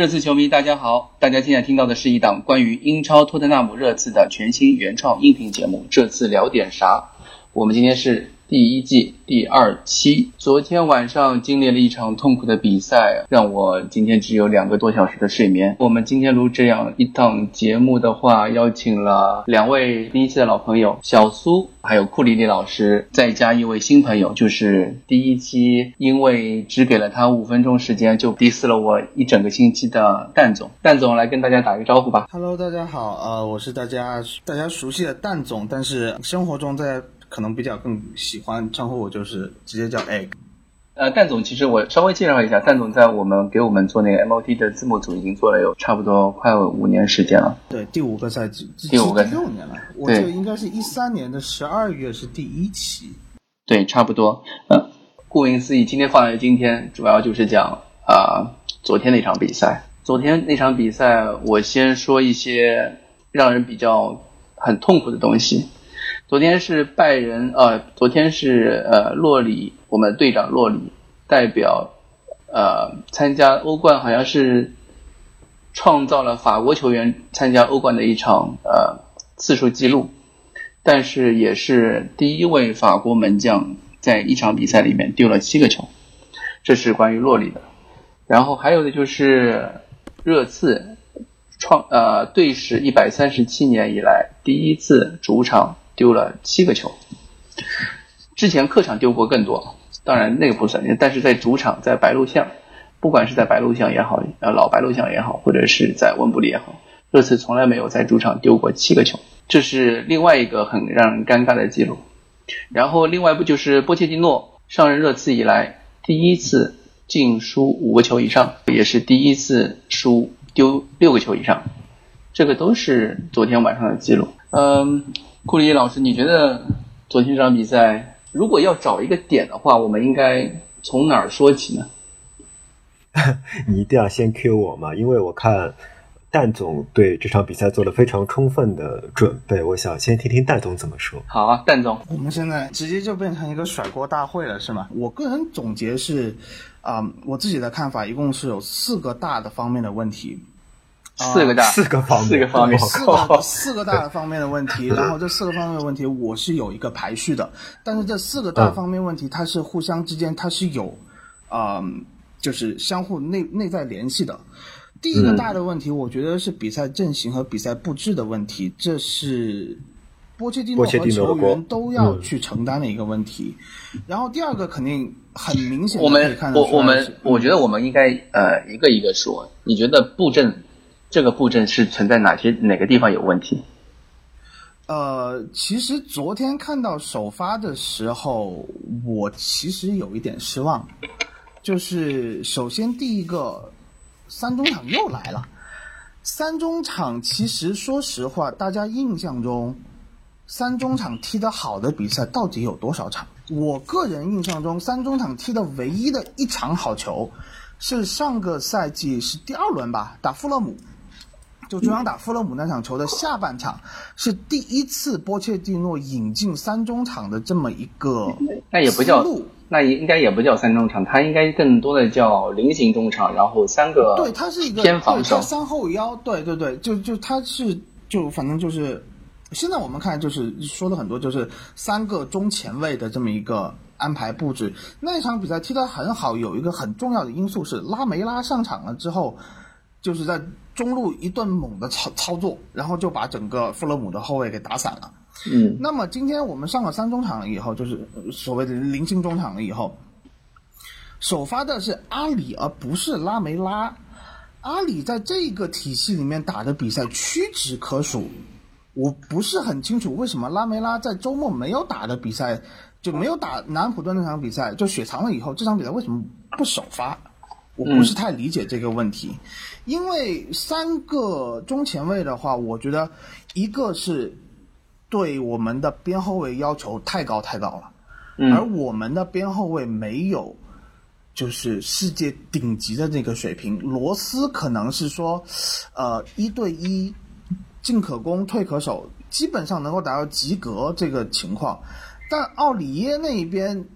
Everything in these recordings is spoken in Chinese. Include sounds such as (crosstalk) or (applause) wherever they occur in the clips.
热刺？球迷，大家好！大家现在听到的是一档关于英超托特纳姆热刺的全新原创音频节目《这次聊点啥》。我们今天是。第一季第二期，昨天晚上经历了一场痛苦的比赛，让我今天只有两个多小时的睡眠。我们今天录这样一档节目的话，邀请了两位第一期的老朋友小苏，还有库里里老师，再加一位新朋友，就是第一期因为只给了他五分钟时间就 diss 了我一整个星期的蛋总。蛋总来跟大家打个招呼吧。Hello，大家好，呃，我是大家大家熟悉的蛋总，但是生活中在。可能比较更喜欢称呼我就是直接叫 egg。呃，蛋总，其实我稍微介绍一下，蛋总在我们给我们做那个 MOT 的字幕组已经做了有差不多快五年时间了。对，第五个赛季，第五个六年了。我记得应该是一三年的十二月是第一期。对，差不多。嗯，顾名思义，今天放在今天，主要就是讲啊昨天那场比赛。昨天那场比赛，我先说一些让人比较很痛苦的东西。昨天是拜仁，呃，昨天是呃洛里，我们队长洛里代表呃参加欧冠，好像是创造了法国球员参加欧冠的一场呃次数记录，但是也是第一位法国门将在一场比赛里面丢了七个球，这是关于洛里的。然后还有的就是热刺创呃队史一百三十七年以来第一次主场。丢了七个球，之前客场丢过更多，当然那个不算。但是在主场，在白鹿巷，不管是在白鹿巷也好，呃老白鹿巷也好，或者是在温布利也好，热刺从来没有在主场丢过七个球，这是另外一个很让人尴尬的记录。然后另外不就是波切蒂诺上任热刺以来第一次净输五个球以上，也是第一次输丢六个球以上，这个都是昨天晚上的记录。嗯。库里老师，你觉得昨天这场比赛，如果要找一个点的话，我们应该从哪儿说起呢？(laughs) 你一定要先 Q 我嘛，因为我看蛋总对这场比赛做了非常充分的准备，我想先听听蛋总怎么说。好啊，蛋总，我们现在直接就变成一个甩锅大会了，是吗？我个人总结是，啊，我自己的看法一共是有四个大的方面的问题。四个大，四个方面，四个方面，四个四个大的方面的问题。然后这四个方面的问题，我是有一个排序的。但是这四个大方面问题，它是互相之间它是有，嗯，就是相互内内在联系的。第一个大的问题，我觉得是比赛阵型和比赛布置的问题，这是波切蒂诺和球员都要去承担的一个问题。然后第二个肯定很明显，我们我我们我觉得我们应该呃一个一个说。你觉得布阵？这个布阵是存在哪些哪个地方有问题？呃，其实昨天看到首发的时候，我其实有一点失望。就是首先第一个，三中场又来了。三中场其实说实话，大家印象中，三中场踢得好的比赛到底有多少场？我个人印象中，三中场踢的唯一的一场好球，是上个赛季是第二轮吧，打富勒姆。就中央打富勒姆那场球的下半场，是第一次波切蒂诺引进三中场的这么一个，那也不叫，那应该也不叫三中场，他应该更多的叫菱形中场，然后三个对，他是一个偏防守三后腰，对对对，就就他是就反正就是，现在我们看就是说的很多就是三个中前卫的这么一个安排布置。那场比赛踢得很好，有一个很重要的因素是拉梅拉上场了之后，就是在。中路一顿猛的操操作，然后就把整个富勒姆的后卫给打散了。嗯，那么今天我们上了三中场了以后，就是所谓的零星中场了以后，首发的是阿里，而不是拉梅拉。阿里在这个体系里面打的比赛屈指可数，我不是很清楚为什么拉梅拉在周末没有打的比赛就没有打南安普顿那场比赛就雪藏了以后，这场比赛为什么不首发？我不是太理解这个问题，因为三个中前卫的话，我觉得一个是对我们的边后卫要求太高太高了，而我们的边后卫没有就是世界顶级的那个水平。罗斯可能是说，呃，一对一进可攻退可守，基本上能够达到及格这个情况，但奥里耶那一边。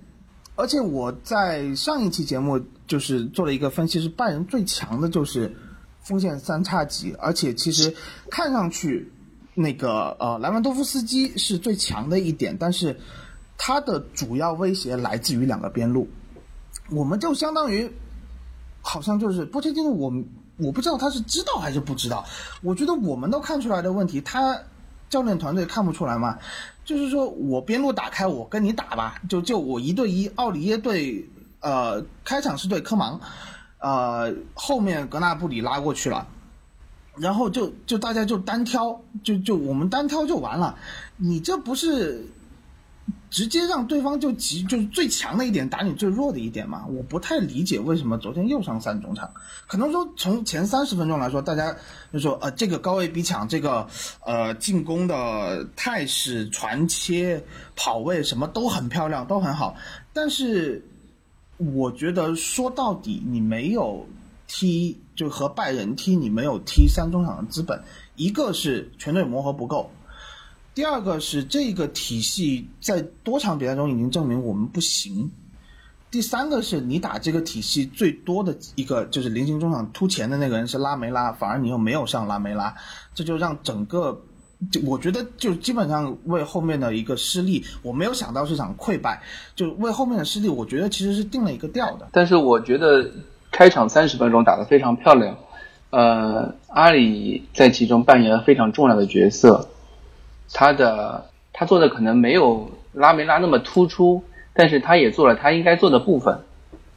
而且我在上一期节目就是做了一个分析，是拜仁最强的就是锋线三叉戟，而且其实看上去那个呃莱万多夫斯基是最强的一点，但是他的主要威胁来自于两个边路，我们就相当于好像就是波切蒂诺，我我不知道他是知道还是不知道，我觉得我们都看出来的问题，他教练团队看不出来吗？就是说我边路打开，我跟你打吧，就就我一对一，奥里耶对呃开场是对科芒，呃后面格纳布里拉过去了，然后就就大家就单挑，就就我们单挑就完了，你这不是直接让对方就急就是最强的一点打你最弱的一点嘛？我不太理解为什么昨天又上三中场，可能说从前三十分钟来说，大家就说呃这个高位逼抢，这个呃进攻的态势、传切、跑位什么都很漂亮，都很好，但是我觉得说到底你没有踢就和拜仁踢，你没有踢三中场的资本，一个是全队磨合不够。第二个是这个体系在多场比赛中已经证明我们不行。第三个是你打这个体系最多的一个就是菱形中场突前的那个人是拉梅拉，反而你又没有上拉梅拉，这就让整个就我觉得就基本上为后面的一个失利，我没有想到是场溃败，就为后面的失利，我觉得其实是定了一个调的。但是我觉得开场三十分钟打得非常漂亮，呃，阿里在其中扮演了非常重要的角色。他的他做的可能没有拉梅拉那么突出，但是他也做了他应该做的部分，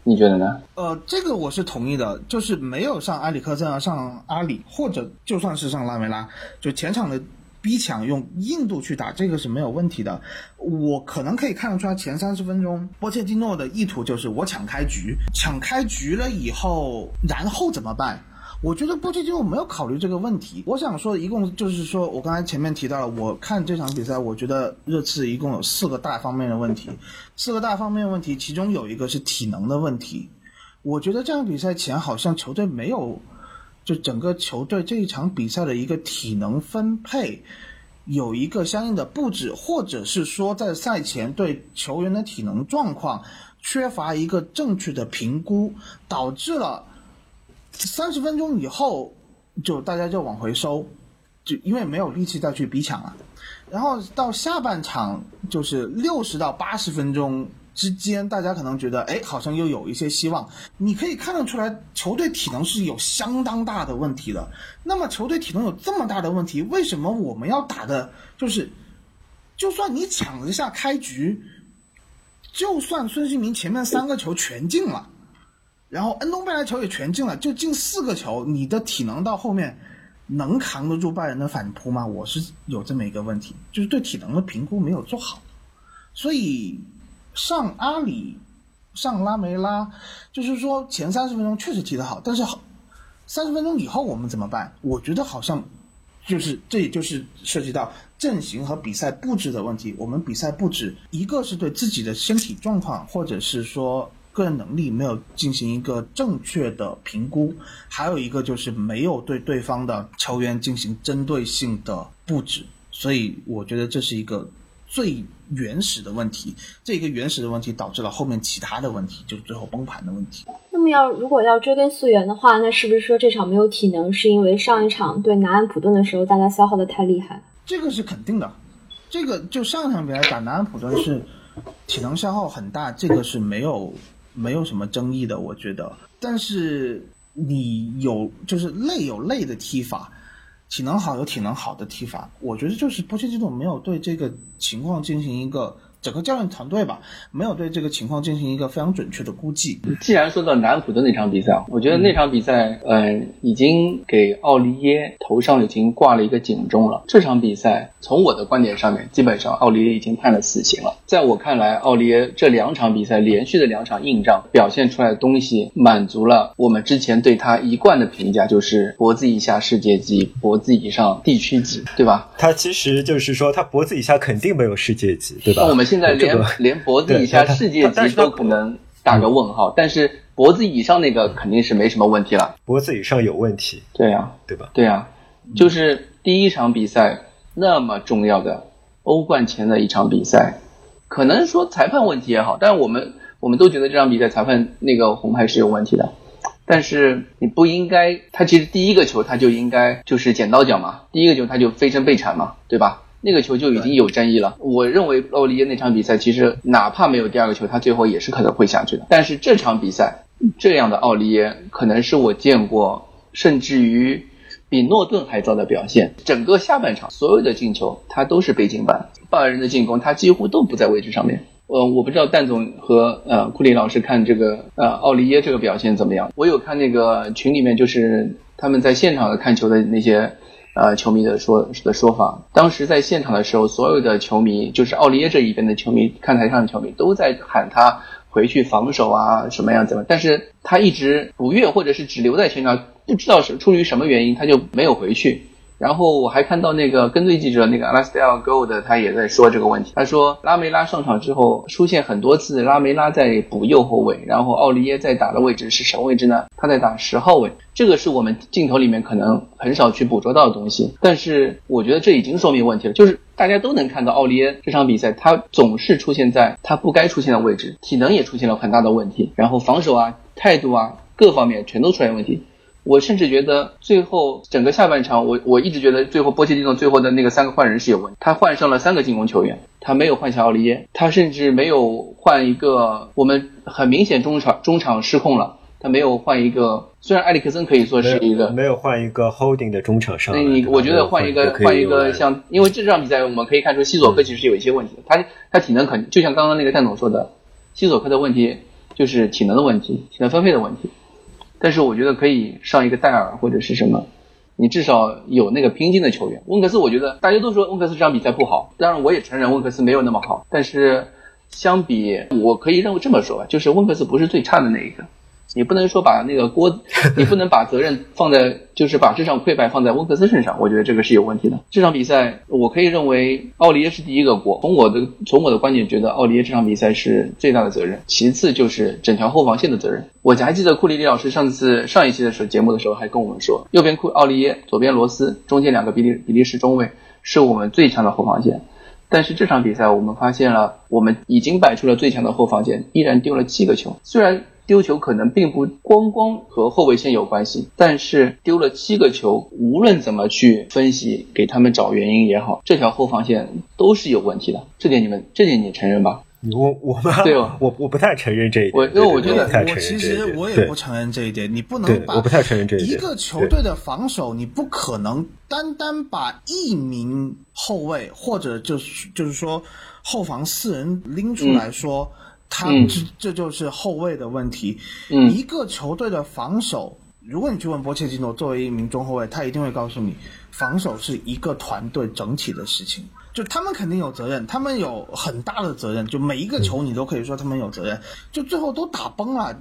你觉得呢？呃，这个我是同意的，就是没有上埃里克森，啊上阿里，或者就算是上拉梅拉，就前场的逼抢用硬度去打，这个是没有问题的。我可能可以看得出来，前三十分钟波切蒂诺的意图就是我抢开局，抢开局了以后，然后怎么办？我觉得波切蒂诺没有考虑这个问题。我想说，一共就是说我刚才前面提到了，我看这场比赛，我觉得热刺一共有四个大方面的问题，四个大方面问题，其中有一个是体能的问题。我觉得这场比赛前好像球队没有，就整个球队这一场比赛的一个体能分配有一个相应的布置，或者是说在赛前对球员的体能状况缺乏一个正确的评估，导致了。三十分钟以后，就大家就往回收，就因为没有力气再去逼抢了。然后到下半场，就是六十到八十分钟之间，大家可能觉得，哎，好像又有一些希望。你可以看得出来，球队体能是有相当大的问题的。那么球队体能有这么大的问题，为什么我们要打的，就是，就算你抢了一下开局，就算孙兴民前面三个球全进了。然后恩东贝莱球也全进了，就进四个球，你的体能到后面能扛得住拜仁的反扑吗？我是有这么一个问题，就是对体能的评估没有做好，所以上阿里、上拉梅拉，就是说前三十分钟确实踢得好，但是三十分钟以后我们怎么办？我觉得好像就是这也就是涉及到阵型和比赛布置的问题。我们比赛布置，一个是对自己的身体状况，或者是说。个人能力没有进行一个正确的评估，还有一个就是没有对对方的球员进行针对性的布置，所以我觉得这是一个最原始的问题。这个原始的问题导致了后面其他的问题，就是最后崩盘的问题。那么要如果要追根溯源的话，那是不是说这场没有体能，是因为上一场对南安普顿的时候大家消耗的太厉害？这个是肯定的，这个就上一场比赛打南安普顿是体能消耗很大，这个是没有。没有什么争议的，我觉得。但是你有就是累有累的踢法，体能好有体能好的踢法，我觉得就是波切蒂诺没有对这个情况进行一个。整个教练团队吧，没有对这个情况进行一个非常准确的估计。既然说到南普的那场比赛，我觉得那场比赛，呃，已经给奥利耶头上已经挂了一个警钟了。这场比赛，从我的观点上面，基本上奥利耶已经判了死刑了。在我看来，奥利耶这两场比赛连续的两场硬仗表现出来的东西，满足了我们之前对他一贯的评价，就是脖子以下世界级，脖子以上地区级，对吧？他其实就是说，他脖子以下肯定没有世界级，对吧？那我们现在连连脖子以下世界级都可能打个问号，但是脖子以上那个肯定是没什么问题了。脖子以上有问题，对呀，对吧？对呀，就是第一场比赛那么重要的欧冠前的一场比赛，可能说裁判问题也好，但是我们。我我们都觉得这场比赛裁判那个红牌是有问题的。但是你不应该，他其实第一个球他就应该就是剪刀脚嘛，第一个球他就飞身被铲嘛，对吧？那个球就已经有争议了。我认为奥利耶那场比赛其实哪怕没有第二个球，他最后也是可能会下去的。但是这场比赛这样的奥利耶可能是我见过，甚至于比诺顿还糟的表现。整个下半场所有的进球他都是背进板，拜仁的进攻他几乎都不在位置上面。呃，我不知道蛋总和呃库里老师看这个呃奥利耶这个表现怎么样？我有看那个群里面就是他们在现场的看球的那些呃球迷的说的说法。当时在现场的时候，所有的球迷就是奥利耶这一边的球迷，看台上的球迷都在喊他回去防守啊什么样子。但是他一直不愿或者是只留在球场，不知道是出于什么原因，他就没有回去。然后我还看到那个跟队记者那个 Alastair Gold，他也在说这个问题。他说拉梅拉上场之后出现很多次，拉梅拉在补右后卫，然后奥利耶在打的位置是什么位置呢？他在打十号位。这个是我们镜头里面可能很少去捕捉到的东西。但是我觉得这已经说明问题了，就是大家都能看到奥利耶这场比赛他总是出现在他不该出现的位置，体能也出现了很大的问题，然后防守啊、态度啊各方面全都出现问题。我甚至觉得最后整个下半场，我我一直觉得最后波切蒂诺最后的那个三个换人是有问题。他换上了三个进攻球员，他没有换下奥利耶，他甚至没有换一个。我们很明显中场中场失控了，他没有换一个。虽然埃里克森可以说是一个没有换一个 holding 的中场上。那你我觉得换一个换一个像，因为这场比赛我们可以看出西索科其实有一些问题，他他体能肯就像刚刚那个蛋总说的，西索科的问题就是体能的问题，体能分配的问题。但是我觉得可以上一个戴尔或者是什么，你至少有那个拼劲的球员。温克斯，我觉得大家都说温克斯这场比赛不好，当然我也承认温克斯没有那么好。但是相比，我可以认为这么说吧，就是温克斯不是最差的那一个。你不能说把那个锅，(laughs) 你不能把责任放在，就是把这场溃败放在温克斯身上，我觉得这个是有问题的。这场比赛，我可以认为奥利耶是第一个锅。从我的从我的观点觉得，奥利耶这场比赛是最大的责任，其次就是整条后防线的责任。我还记得库里里老师上次上一期的时候节目的时候还跟我们说，右边库奥利耶，左边罗斯，中间两个比利比利时中卫是我们最强的后防线。但是这场比赛我们发现了，我们已经摆出了最强的后防线，依然丢了七个球，虽然。丢球可能并不光光和后卫线有关系，但是丢了七个球，无论怎么去分析，给他们找原因也好，这条后防线都是有问题的。这点你们，这点你承认吧？我我们对哦，我我不太承认这一点。我因为我觉得，我其实我也不承认这一点。你不能把我不太承认这一点。一个球队的防守，你不可能单单把一名后卫或者就是就是说后防四人拎出来说。他这这就是后卫的问题。一个球队的防守，如果你去问波切蒂诺，作为一名中后卫，他一定会告诉你，防守是一个团队整体的事情。就他们肯定有责任，他们有很大的责任。就每一个球，你都可以说他们有责任。就最后都打崩了，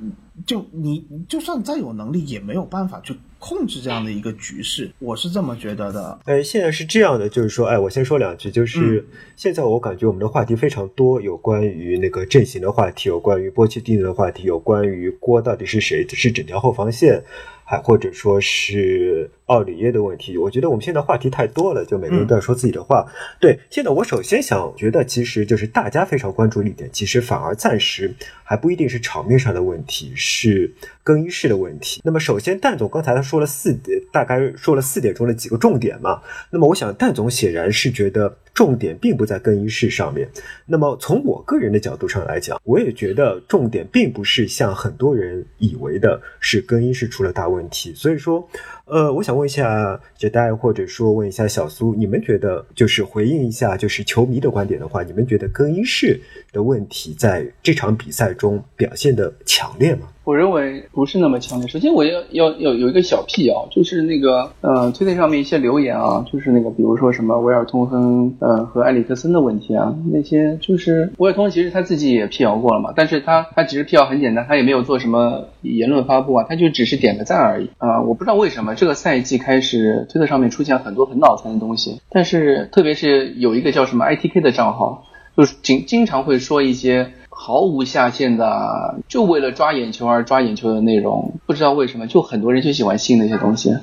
就你就算再有能力，也没有办法去控制这样的一个局势。我是这么觉得的。哎，现在是这样的，就是说，哎，我先说两句，就是现在我感觉我们的话题非常多，有关于那个阵型的话题，有关于波切蒂诺的话题，有关于锅到底是谁，是整条后防线。还或者说是奥里耶的问题，我觉得我们现在话题太多了，就每个人都要说自己的话。对，现在我首先想觉得，其实就是大家非常关注一点，其实反而暂时还不一定是场面上的问题，是更衣室的问题。那么首先，蛋总刚才他说了四点，大概说了四点中的几个重点嘛。那么我想，蛋总显然是觉得。重点并不在更衣室上面。那么从我个人的角度上来讲，我也觉得重点并不是像很多人以为的，是更衣室出了大问题。所以说，呃，我想问一下杰代，或者说问一下小苏，你们觉得就是回应一下，就是球迷的观点的话，你们觉得更衣室的问题在这场比赛中表现的强烈吗？我认为不是那么强烈。首先，我要要要有一个小辟谣，就是那个呃，推特上面一些留言啊，就是那个比如说什么维尔通亨呃和埃里克森的问题啊，那些就是维尔通其实他自己也辟谣过了嘛，但是他他只是辟谣很简单，他也没有做什么言论发布啊，他就只是点个赞而已啊。我不知道为什么这个赛季开始推特上面出现很多很脑残的东西，但是特别是有一个叫什么 ITK 的账号，就是经经常会说一些。毫无下限的，就为了抓眼球而抓眼球的内容，不知道为什么，就很多人就喜欢信那些东西。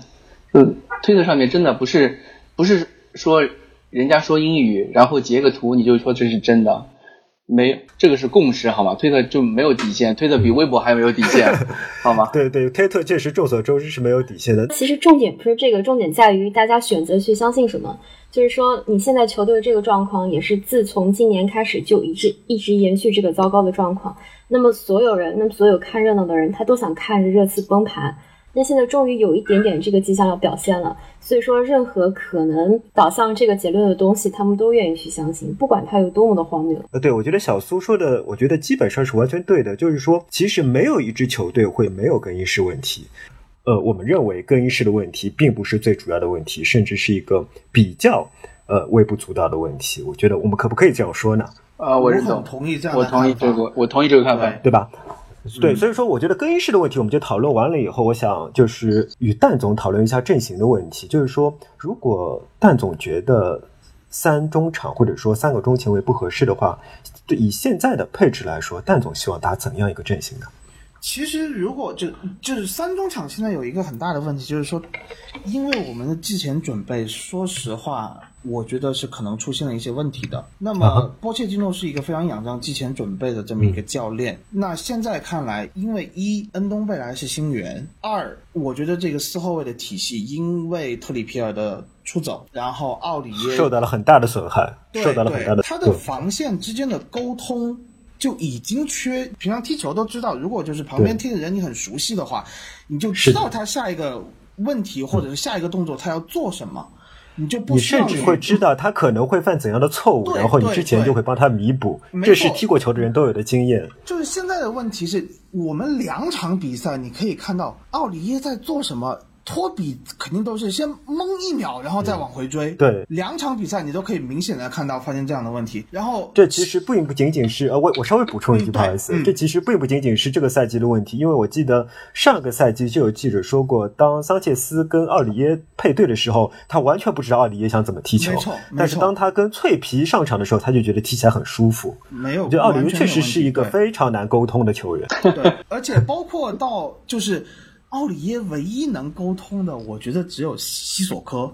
就推特上面真的不是不是说人家说英语，然后截个图你就说这是真的。没这个是共识好吗？推特就没有底线，推特比微博还没有底线，(laughs) 好吗？对对，推特确实众所周知是没有底线的。其实重点不是这个，重点在于大家选择去相信什么。就是说，你现在球队的这个状况也是自从今年开始就一直一直延续这个糟糕的状况。那么所有人，那么所有看热闹的人，他都想看着热刺崩盘。那现在终于有一点点这个迹象要表现了，所以说任何可能导向这个结论的东西，他们都愿意去相信，不管它有多么的荒谬。呃，对，我觉得小苏说的，我觉得基本上是完全对的，就是说，其实没有一支球队会没有更衣室问题。呃，我们认为更衣室的问题并不是最主要的问题，甚至是一个比较呃微不足道的问题。我觉得我们可不可以这样说呢？啊，我认同，同意这样，我同意这个，我同意这个看法，对吧？对，所以说我觉得更衣室的问题我们就讨论完了以后，我想就是与蛋总讨论一下阵型的问题。就是说，如果蛋总觉得三中场或者说三个中前卫不合适的话，对以现在的配置来说，蛋总希望打怎样一个阵型呢？其实，如果就就是三中场现在有一个很大的问题，就是说，因为我们的季前准备，说实话。我觉得是可能出现了一些问题的。那么，波切蒂诺是一个非常仰仗季前准备的这么一个教练。那现在看来，因为一恩东贝莱是新援，二我觉得这个四后卫的体系因为特里皮尔的出走，然后奥里耶受到了很大的损害，受到了很大的他的防线之间的沟通就已经缺。平常踢球都知道，如果就是旁边踢的人你很熟悉的话，你就知道他下一个问题或者是下一个动作他要做什么。你就不你甚至会知道他可能会犯怎样的错误，然后你之前就会帮他弥补。这是踢过球的人都有的经验。就是现在的问题是我们两场比赛，你可以看到奥里耶在做什么。托比肯定都是先懵一秒，然后再往回追。对，两场比赛你都可以明显的看到发现这样的问题。然后这其实并不仅仅是呃，我我稍微补充一句，不好意思，这其实并不仅仅是这个赛季的问题，因为我记得上个赛季就有记者说过，当桑切斯跟奥里耶配对的时候，他完全不知道奥里耶想怎么踢球。没错，但是当他跟脆皮上场的时候，他就觉得踢起来很舒服。没有，就奥里耶确实是一个非常难沟通的球员。(laughs) 对，而且包括到就是。奥里耶唯一能沟通的，我觉得只有西索科。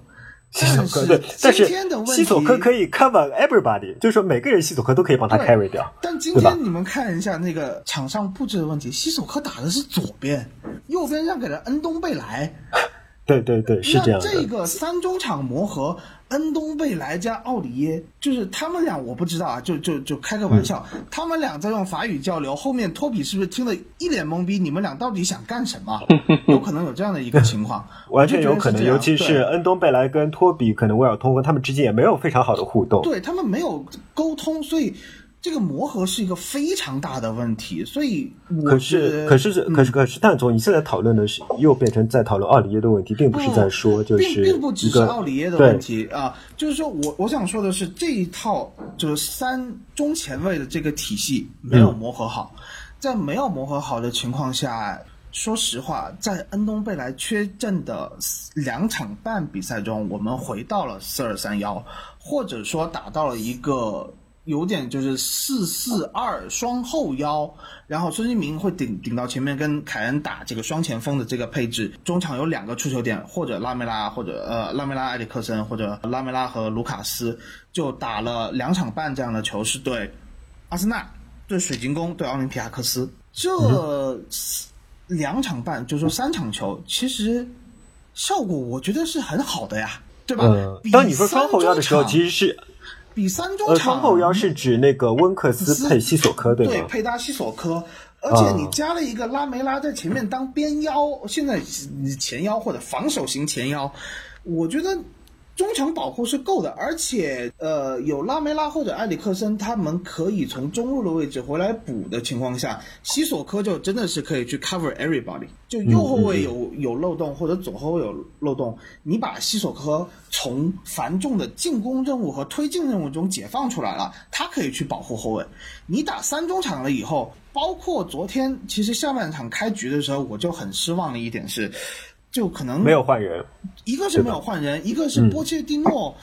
西索科对，但是西索科可以 cover everybody，就是说每个人西索科都可以帮他 carry 掉。但今天你们看一下那个场上布置的问题，西索科打的是左边，右边让给了恩东贝莱。(laughs) 对对对，是这样。这个三中场磨合。恩东贝莱加奥里耶，就是他们俩，我不知道啊，就就就开个玩笑，他们俩在用法语交流，后面托比是不是听得一脸懵逼？你们俩到底想干什么？(laughs) 有可能有这样的一个情况，(laughs) 完全有可能，尤其是恩东贝莱跟托比，可能威尔通和他们之间也没有非常好的互动，对他们没有沟通，所以。这个磨合是一个非常大的问题，所以可是可是可是可是，但总你现在讨论的是又变成在讨论奥里耶的问题，并不是在说就是并不只是奥里耶的问题啊，就是说我我想说的是这一套就是三中前卫的这个体系没有磨合好，在没有磨合好的情况下，说实话，在恩东贝莱缺阵的两场半比赛中，我们回到了四二三幺，或者说打到了一个。有点就是四四二双后腰，然后孙兴民会顶顶到前面跟凯恩打这个双前锋的这个配置，中场有两个出球点，或者拉梅拉，或者呃拉梅拉埃里克森，或者拉梅拉和卢卡斯，就打了两场半这样的球，是对阿森纳、对水晶宫、对奥林匹亚克斯这两场半，就说三场球，其实效果我觉得是很好的呀，对吧？当你说双后腰的时候，其实是。比三中场，双后腰是指那个温克斯佩西索科，对吗？对，配搭西索科，而且你加了一个拉梅拉在前面当边腰，现在你前腰或者防守型前腰，我觉得。中场保护是够的，而且呃有拉梅拉或者埃里克森，他们可以从中路的位置回来补的情况下，西索科就真的是可以去 cover everybody。就右后卫有有漏洞或者左后卫有漏洞，你把西索科从繁重的进攻任务和推进任务中解放出来了，他可以去保护后卫。你打三中场了以后，包括昨天其实下半场开局的时候，我就很失望的一点是。就可能没有换人，一个是没有换人，一个是波切蒂诺。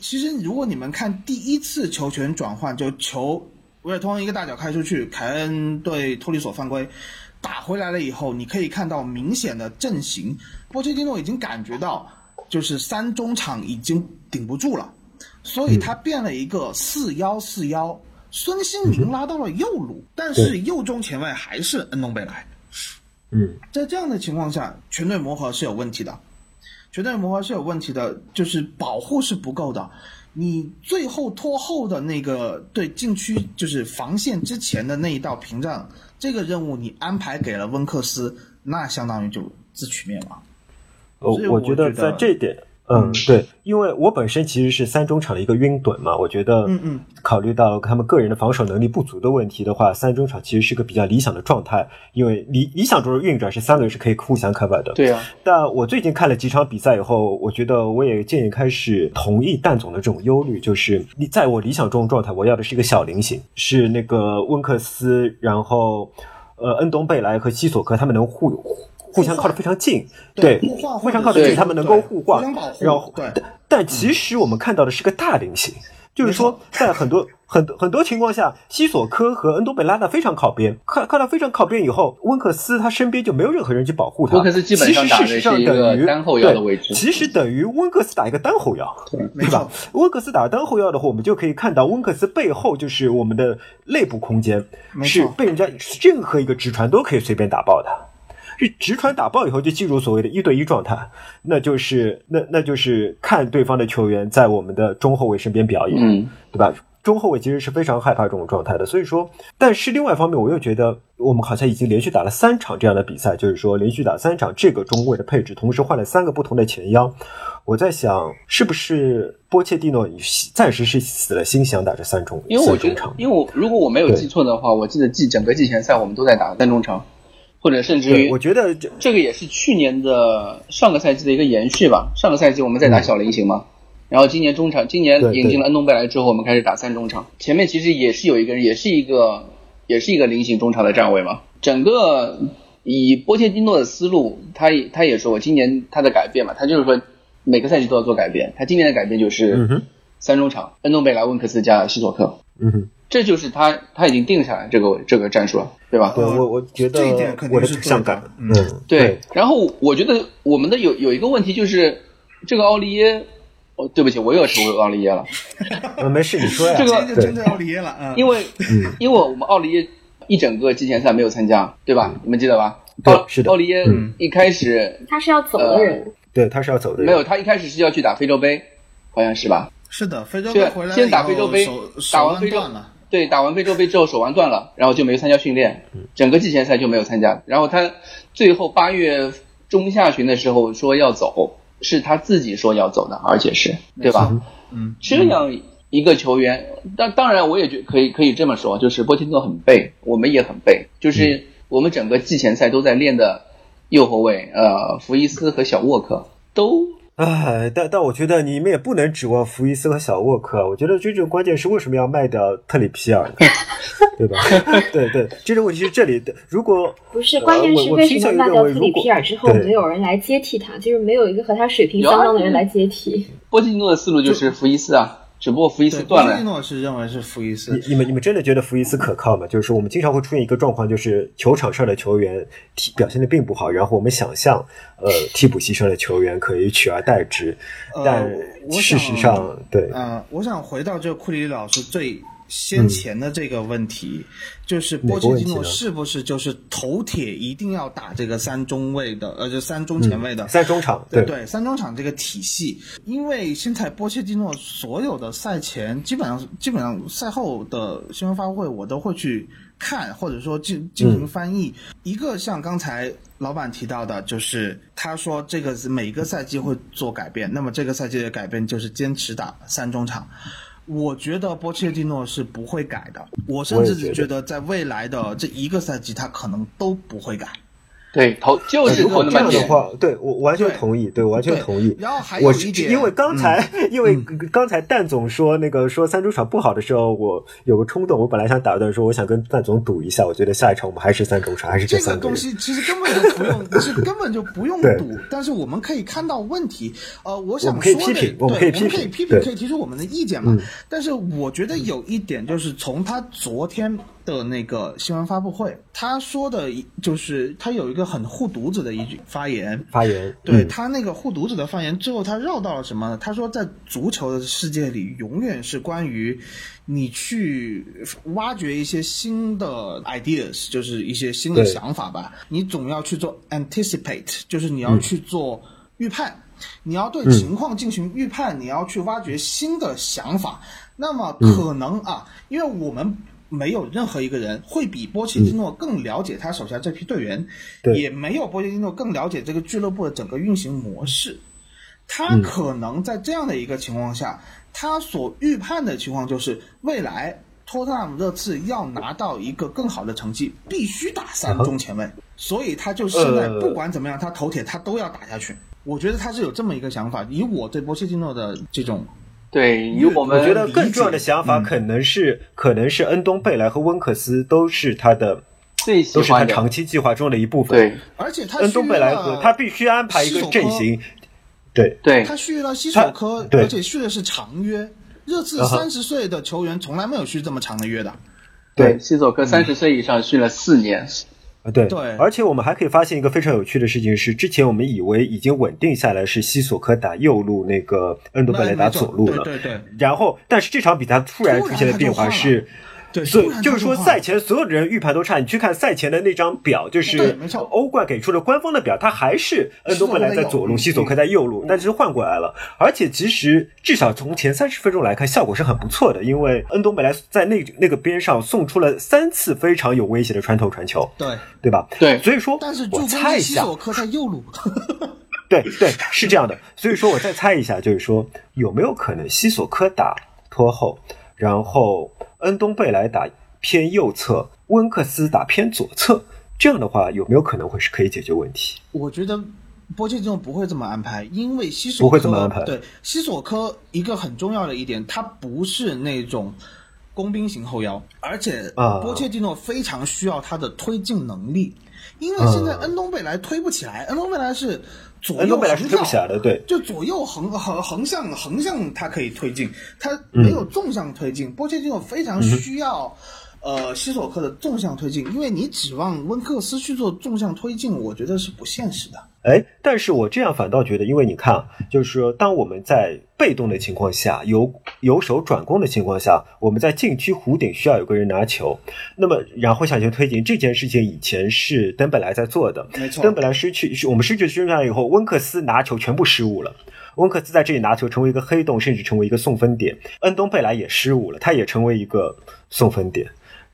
其实如果你们看第一次球权转换，就球维尔通一个大脚开出去，凯恩对托里索犯规，打回来了以后，你可以看到明显的阵型，波切蒂诺已经感觉到就是三中场已经顶不住了，所以他变了一个四幺四幺，孙兴民拉到了右路，但是右中前卫还是恩东贝莱。嗯，在这样的情况下，全队磨合是有问题的，全队磨合是有问题的，就是保护是不够的。你最后拖后的那个对禁区，就是防线之前的那一道屏障，这个任务你安排给了温克斯，那相当于就自取灭亡。呃，所以我觉得在这一点，嗯，对，因为我本身其实是三中场的一个晕趸嘛，我觉得，嗯嗯，考虑到他们个人的防守能力不足的问题的话，三中场其实是个比较理想的状态，因为理理想中的运转是三个人是可以互相 cover 的。对呀、但我最近看了几场比赛以后，我觉得我也渐渐开始同意蛋总的这种忧虑，就是你在我理想中的状态，我要的是一个小菱形，是那个温克斯，然后呃恩东贝莱和西索科他们能互互互相靠得非常近，对，互换非常靠得近，他们能够互换然后但但其实我们看到的是个大菱形。就是说，在很多 (laughs) 很很多情况下，西索科和恩多贝拉的非常靠边，靠靠到非常靠边以后，温克斯他身边就没有任何人去保护他。温克斯基本上事实上是一个等于单后腰的对位置其实等于温克斯打一个单后腰，没对吧？温克斯打单后腰的话，我们就可以看到温克斯背后就是我们的内部空间，是被人家任何一个直传都可以随便打爆的。是直传打爆以后就进入所谓的一对一状态，那就是那那就是看对方的球员在我们的中后卫身边表演，嗯，对吧？中后卫其实是非常害怕这种状态的，所以说，但是另外一方面，我又觉得我们好像已经连续打了三场这样的比赛，就是说连续打三场这个中卫的配置，同时换了三个不同的前腰。我在想，是不是波切蒂诺暂时是死了心想打这三中，因为我觉得三中场，因为我如果我没有记错的话，我记得季整个季前赛我们都在打单中场，或者甚至，于我觉得这这个也是去年的上个赛季的一个延续吧。上个赛季我们在打小菱形嘛，然后今年中场，今年引进了恩东贝莱之后，我们开始打三中场。前面其实也是有一个人，也是一个也是一个菱形中场的站位嘛。整个以波切蒂诺的思路，他也他也说我，今年他的改变嘛，他就是说每个赛季都要做改变。他今年的改变就嗯是三中场，恩东贝莱、温克斯加西索克，嗯哼，这就是他他已经定下来这个这个战术了，对吧？对我我觉得这一点肯定是对的想感，嗯嗯，对，然后我觉得我们的有有一个问题就是，这个奥利耶，哦，对不起，我又要扯回奥利耶了，(laughs) 呃，没事，你说呀，(laughs) 这个这就针对奥利耶了，嗯，因为嗯因为我们奥利耶一整个季前赛没有参加，对吧？你们记得吧？奥对是的奥利耶嗯一开始他是要走的人，对，他是要走的，没有，他一开始是要去打非洲杯，好像是吧？是的，非洲对杯回来先打以后非洲杯打完非洲对，打完非洲杯之后手腕断了，然后就没参加训练，整个季前赛就没有参加。然后他最后八月中下旬的时候说要走，是他自己说要走的，而且是对吧？嗯，这样一个球员，当当然我也觉可以可以这么说，就是波切蒂诺很背，我们也很背，就是我们整个季前赛都在练的右后卫，呃，福伊斯和小沃克都唉，但但我觉得你们也不能指望福伊斯和小沃克。我觉得真正关键是为什么要卖掉特里皮尔？(laughs) 对吧？对对，真正问题是这里的。如果不是，呃关键是为什么卖掉特里皮尔之后没有人来接替他，就是没有一个和他水平相当的人来接替。波切蒂诺的思路就是福伊斯啊，只不过福伊斯，断了。诺是认为是福伊斯你，你们你们真的觉得福伊斯可靠吗？就是说，我们经常会出现一个状况，就是球场上的球员踢表现的并不好，然后我们想象，呃，替补席上的球员可以取而代之，呃但事实想上，对，呃，我想回到这个库里老师最先前的这个问题，就是波切蒂诺是不是就是头铁一定要打这个三中卫的，呃，就三中前卫的、三中场，对对，三中场这个体系，因为现在波切蒂诺所有的赛前，基本上基本上赛后的新闻发布会，我都会去看，或者说进进行翻译。一个像刚才老板提到的，就是他说这个是每个赛季会做改变，那么这个赛季的改变就是坚持打三中场。我觉得波切蒂诺是不会改的，我甚至觉得在未来的这一个赛季，他可能都不会改。对，投就是如果这投那么点。样的话，对我完全同意，对我完全同意。然后还有一点，因为刚才，因为刚才蛋总说那个说三中场不好的时候，我有个冲动，我本来想打断说，我想跟蛋总赌一下，我觉得下一场我们还是三中场，还是这三个人。个东西其实根本就不用，是根本就不用赌，但是我们可以看到问题。呃，我我想可以说的，批评我们对，可以批评我们可以批评，可以提出我们的意见嘛。嗯但是我觉得有一点就是从他昨天的那个新闻发布会，他说的一就是他有一个很护犊子的一句发言，发言，嗯对他那个护犊子的发言最后，他绕到了什么呢？他说，在足球的世界里，永远是关于你去挖掘一些新的 ideas，就是一些新的想法吧。你总要去做 anticipate，就是你要去做预判，你要对情况进行预判，你要去挖掘新的想法。那么可能啊，因为我们。没有任何一个人会比波切蒂诺更了解他手下这批队员，对也没有波切蒂诺更了解这个俱乐部的整个运行模式。他可能在这样的一个情况下，他所预判的情况就是未来托特纳姆热刺要拿到一个更好的成绩，必须打三中前卫，所以他就现在呃不管怎么样，他头铁他都要打下去。我觉得他是有这么一个想法，以我对波切蒂诺的这种对，以我们我觉得更重要的想法可能是，可能是恩东贝莱和温克斯都是他的，最喜都是他长期计划中的一部分。对而且他恩东贝莱和他必须安排一个阵型，对，对他续了西索科而且续的是长约。热刺三十岁的球员从来没有续这么长的约的。对，西索科三十岁以上续了四年，啊，对对而且我们还可以发现一个非常有趣的事情是，之前我们以为已经稳定下来是西索科打右路，那个恩多贝雷打左路了。对对对然后，但是这场比赛突然出现的变化是，对，所以就是说赛前所有的人预判都差。你去看赛前的那张表，就是欧冠给出的官方的表，他还是恩东贝莱在左路，西西索科在右路，但是换过来了。而且其实至少从前三十分钟来看，效果是很不错的，因为恩东贝莱在那那个边上送出了三次非常有威胁的穿透传球。对，对吧？对所以说我但是助攻猜一下西索，科在右路。(laughs) 对对，是这样的。所以说我再猜一下，就是说有没有可能西索科打拖后，然后恩东贝莱打偏右侧，温克斯打偏左侧，这样的话有没有可能会是可以解决问题？我觉得波切蒂诺不会这么安排，因为西索科不会这么安排。对西索科一个很重要的一点，他不是那种工兵型后腰，而且啊。波切蒂诺非常需要他的推进能力，因为现在恩东贝莱推不起来，恩东贝莱是左右恩东贝莱是横跳推不起来的，对。就左右横横横向横向它可以推进，它没有纵向推进。波切蒂诺非常需要、呃西索克的纵向推进，因为你指望温克斯去做纵向推进，我觉得是不现实的。哎，但是我这样反倒觉得，因为你看啊，就是说，当我们在被动的情况下，由由守转攻的情况下，我们在禁区弧顶需要有个人拿球，那么然后向前推进这件事情，以前是登本来在做的。没错登本来失去，我们失去宣传以后，温克斯拿球全部失误了。温克斯在这里拿球成为一个黑洞，甚至成为一个送分点。恩东贝莱也失误了，他也成为一个送分点。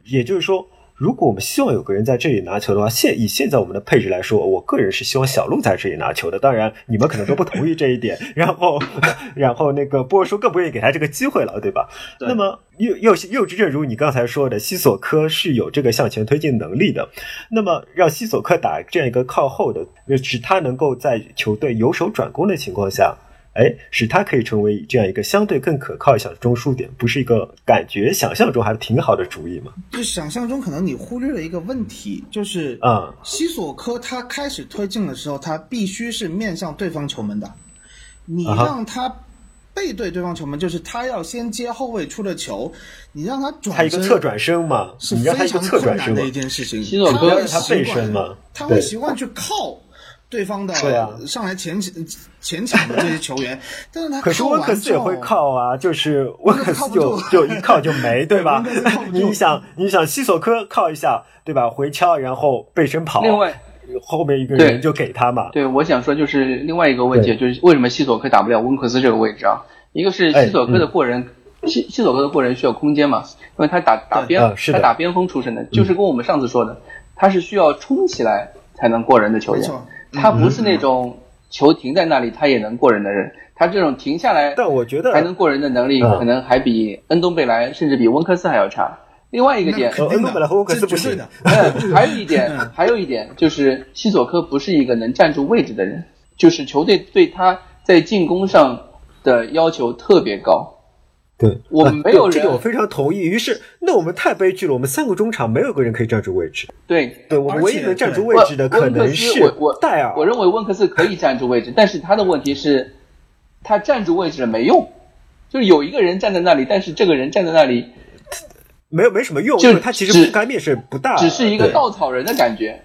也就是说，如果我们希望有个人在这里拿球的话，现以现在我们的配置来说，我个人是希望小鹿在这里拿球的。当然，你们可能都不同意这一点，(laughs) 然后，(laughs) 然后那个波尔叔更不愿意给他这个机会了，对吧？对那么又又又正如你刚才说的，西索科是有这个向前推进能力的。那么让西索科打这样一个靠后的，使他能够在球队由守转攻的情况下。哎，使他可以成为这样一个相对更可靠一些的中枢点，不是一个感觉想象中还是挺好的主意吗？就想象中可能你忽略了一个问题，就是啊西索科他开始推进的时候，他必须是面向对方球门的。你让他背对对方球门，就是他要先接后卫出的球，你让他转身他一个侧转身嘛，是你让他非常一个侧转身嘛困难的一，件事情。西索科他背身嘛他会习惯去靠对方的上来前前前抢的这些球员，(laughs) 但是他可是温克斯也会靠啊，就是温克斯就就一靠就没，(laughs) 对吧？你想你想西索科靠一下，对吧？回敲然后背身跑，另外后面一个人就给他嘛。对，我想说就是另外一个问题，就是为什么西索科打不了温克斯这个位置啊？一个是哎西索科的过人，西西索科的过人需要空间嘛，因为他打打边，他打边锋出身的，就是跟我们上次说的，他是需要冲起来才能过人的球员没错，他不是那种球停在那里他也能过人的人，他这种停下来但我觉得还能过人的能力，嗯可能还比恩东贝莱甚至比温克斯还要差。另外一个点，呃恩东贝莱和温克斯不行这绝对的。嗯，还有一点，(laughs) 还有一点就是西索科不是一个能站住位置的人，就是球队对他在进攻上的要求特别高。对，我们没有人对这个我非常同意。于是，那我们太悲剧了，我们三个中场没有个人可以站住位置。对，对我们唯一能站住位置的可能是我我戴尔。我认为温克斯可以站住位置，但是他的问题是，他站住位置了没用，就是有一个人站在那里，但是这个人站在那里，没有没什么用，就是他其实只覆盖面是不大，只是一个稻草人的感觉。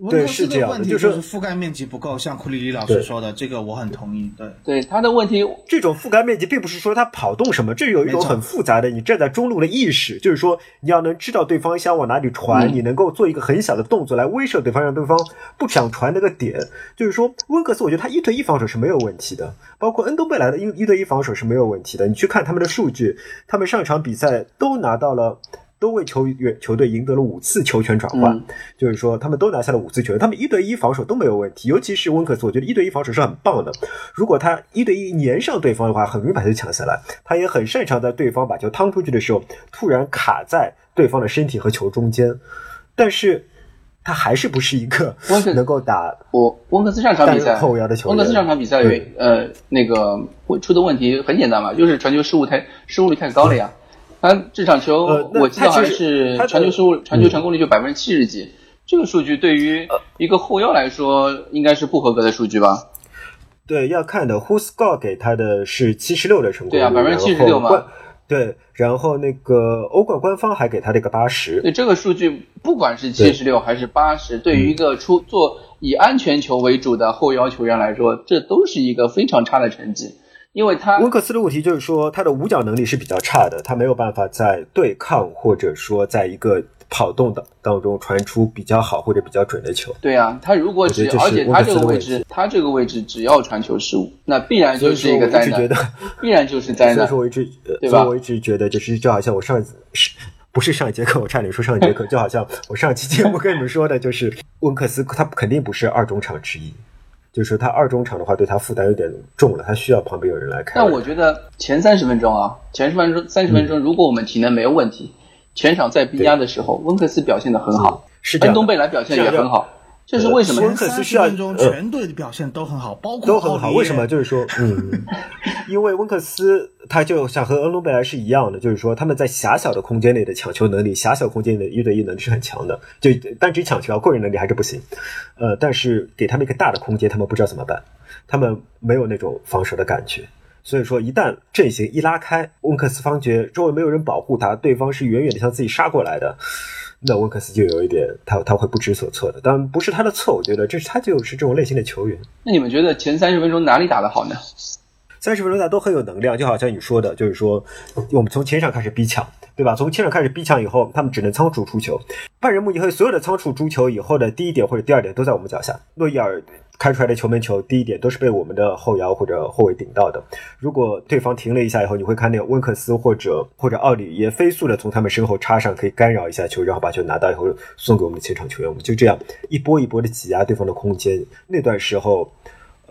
温克斯是这样的问题就就是是覆盖面积不够，像库里里老师说的，这个我很同意。对，对他的问题，这种覆盖面积并不是说他跑动什么，这有一种很复杂的你站在中路的意识，就是说你要能知道对方想往哪里传，嗯你能够做一个很小的动作来威慑对方，让对方不想传那个点。就是说温克斯，我觉得他一对一防守是没有问题的，包括恩东贝莱的一一对一防守是没有问题的。你去看他们的数据，他们上场比赛都拿到了。都为球员球队赢得了五次球权转换，嗯就是说他们都拿下了五次球权，他们一对一防守都没有问题，尤其是温克斯，我觉得一对一防守是很棒的。如果他一对一粘上对方的话，很容易把球抢下来。他也很擅长在对方把球趟出去的时候，突然卡在对方的身体和球中间。但是，他还是不是一个能够打我温克斯上场比赛单后腰的球员温克斯上场比赛呃那个出的问题很简单嘛，就是传球失误太失误率太高了呀。他这场球、呃我记得好像是传球失误传球成功率就百分之七十几，这个数据对于一个后腰来说应该是不合格的数据吧？对要看的。Who Score 给他的是七十六的成功率，对啊百分之七十六嘛对，然后那个欧冠官方还给他了一个八十。对这个数据，不管是七十六还是八十，对于一个出做以安全球为主的后腰球员来说，这都是一个非常差的成绩，因为他温克斯的问题就是说，他的五角能力是比较差的，他没有办法在对抗或者说在一个跑动的当中传出比较好或者比较准的球。对啊，他如果只而且他这个位置，他这个位置只要传球失误，那必然就是一个灾难所以我一直觉得，必然就是灾难 (laughs) 所以说。我一直，呃对吧所以我一直觉得就是就好像我上一次是。不是上一节课，我差点说上一节课，就好像我上期节目跟你们说的，就是温克斯他肯定不是二中场之一，就是他二中场的话对他负担有点重了，他需要旁边有人来看。但我觉得前三十分钟啊，前十分钟三十分钟，如果我们体能没有问题，全场在逼压的时候，温克斯表现的很好，是这样的。恩东贝莱表现也很好，这是为什么温呢？克斯需要30分钟呃全队的表现都很好，包括都很好。为什么？就是说，嗯，(laughs) 因为温克斯他就想和恩隆贝莱是一样的，就是说他们在狭小的空间内的抢球能力，狭小空间内的一对一能力是很强的，就单只抢球啊，个人能力还是不行。呃，但是给他们一个大的空间，他们不知道怎么办，他们没有那种防守的感觉。所以说，一旦阵型一拉开，温克斯方觉周围没有人保护他，对方是远远的向自己杀过来的，那温克斯就有一点他他会不知所措的。当然不是他的错，我觉得这是他就是这种类型的球员。那你们觉得前三十分钟哪里打得好呢？三十分钟大家都很有能量，就好像你说的，就是说我们从前场开始逼抢，对吧？从前场开始逼抢以后，他们只能仓促出球。拜仁慕尼黑所有的仓促出球以后的第一点或者第二点都在我们脚下。诺伊尔开出来的球门球，第一点都是被我们的后腰或者后卫顶到的。如果对方停了一下以后，你会看那个温克斯或者或者奥里也飞速的从他们身后插上，可以干扰一下球，然后把球拿到以后送给我们的前场球员。我们就这样一波一波的挤压对方的空间。那段时候，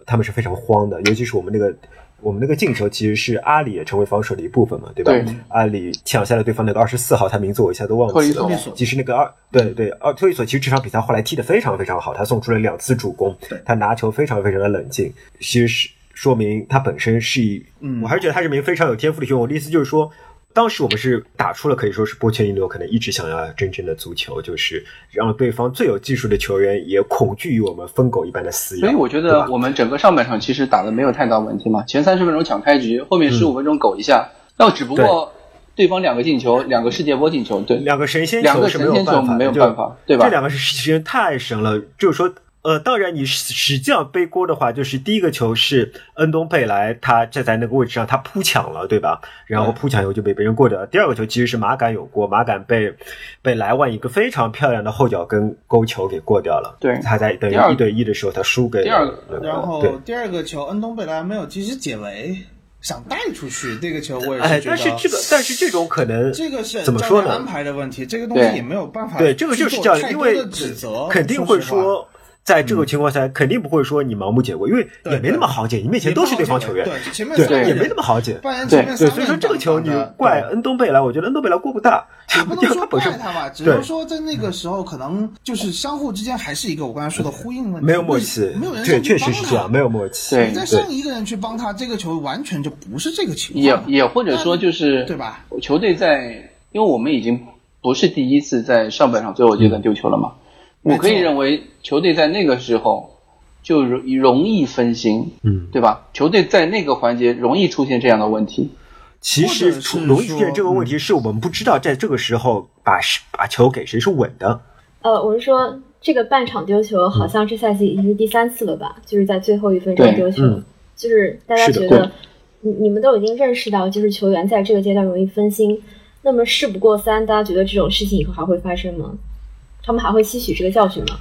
他们是非常慌的，尤其是我们那个。我们那个进球其实是阿里也成为防守的一部分嘛，对吧？对阿里抢下了对方那个二十四号，他名字我一下都忘记了。其实那个二对对二托伊索，其实这场比赛后来踢得非常非常好，他送出了两次助攻，他拿球非常非常的冷静，其实是说明他本身是一，嗯我还是觉得他是名非常有天赋的球员。我的意思就是说。当时我们是打出了可以说是波切蒂诺可能一直想要真正的足球，就是让对方最有技术的球员也恐惧于我们疯狗一般的撕咬。所以我觉得我们整个上半场其实打的没有太大问题嘛，前三十分钟抢开局，后面十五分钟苟一下，那只不过对方两个进球，两个世界波进球，对，两个神仙两个球是没有神仙球没有办法对吧这两个神太神了，就是说。呃，当然，你实实际上背锅的话，就是第一个球是恩东贝莱他站在那个位置上，他扑抢了，对吧？然后扑抢以后就被别人过掉了。第二个球其实是马杆有过，马杆被被莱万一个非常漂亮的后脚跟勾球给过掉了。对他在等于一对一的时候，他输给第二个然后。第二个球，恩东贝莱没有及时解围，想带出去，这个球我也哎，是觉得。但是这个，但是这种可能这个是怎么说呢？安排的问题，这个东西也没有办法对，这个就是去这样，因为肯定会说说，在这个情况下，肯定不会说你盲目解围，因为也没那么好解，你面前都是对方球员，对前面也没那么好解。对所以说这个球你怪恩东贝莱，我觉得恩东贝莱过不大，也不能说怪他吧，只对能说在那个时候可能就是相互之间还是一个我刚才说的呼应问题，没有默契没有人，去帮他确实是这样，没有默契。对你再上一个人去帮他，这个球完全就不是这个情也况。也，也或者说就是对吧？球队在，因为我们已经不是第一次在上半场最后阶段丢球了嘛，没错我可以认为球队在那个时候就容容易分心，嗯，对吧？球队在那个环节容易出现这样的问题，其实出容易出现这个问题，是我们不知道在这个时候把把球给谁是稳的。呃，我是说这个半场丢球，好像这赛季已经是第三次了吧？就是在最后一分钟丢球，就是大家觉得你你们都已经认识到，就是球员在这个阶段容易分心。那么事不过三，大家觉得这种事情以后还会发生吗？他们还会吸取这个教训吗？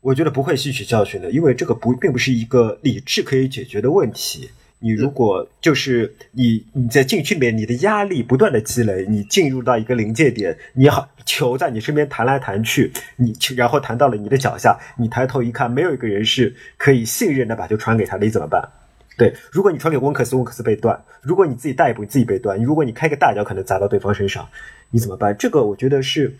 我觉得不会吸取教训的，因为这个不并不是一个理智可以解决的问题。你如果就是你你在禁区里面，你的压力不断的积累，你进入到一个临界点，你好球在你身边弹来弹去，你然后弹到了你的脚下，你抬头一看，没有一个人是可以信任的把球传给他的，你怎么办？对，如果你传给温克斯，温克斯被断；如果你自己带一步，你自己被断；如果你开个大脚，可能砸到对方身上，你怎么办？这个我觉得是。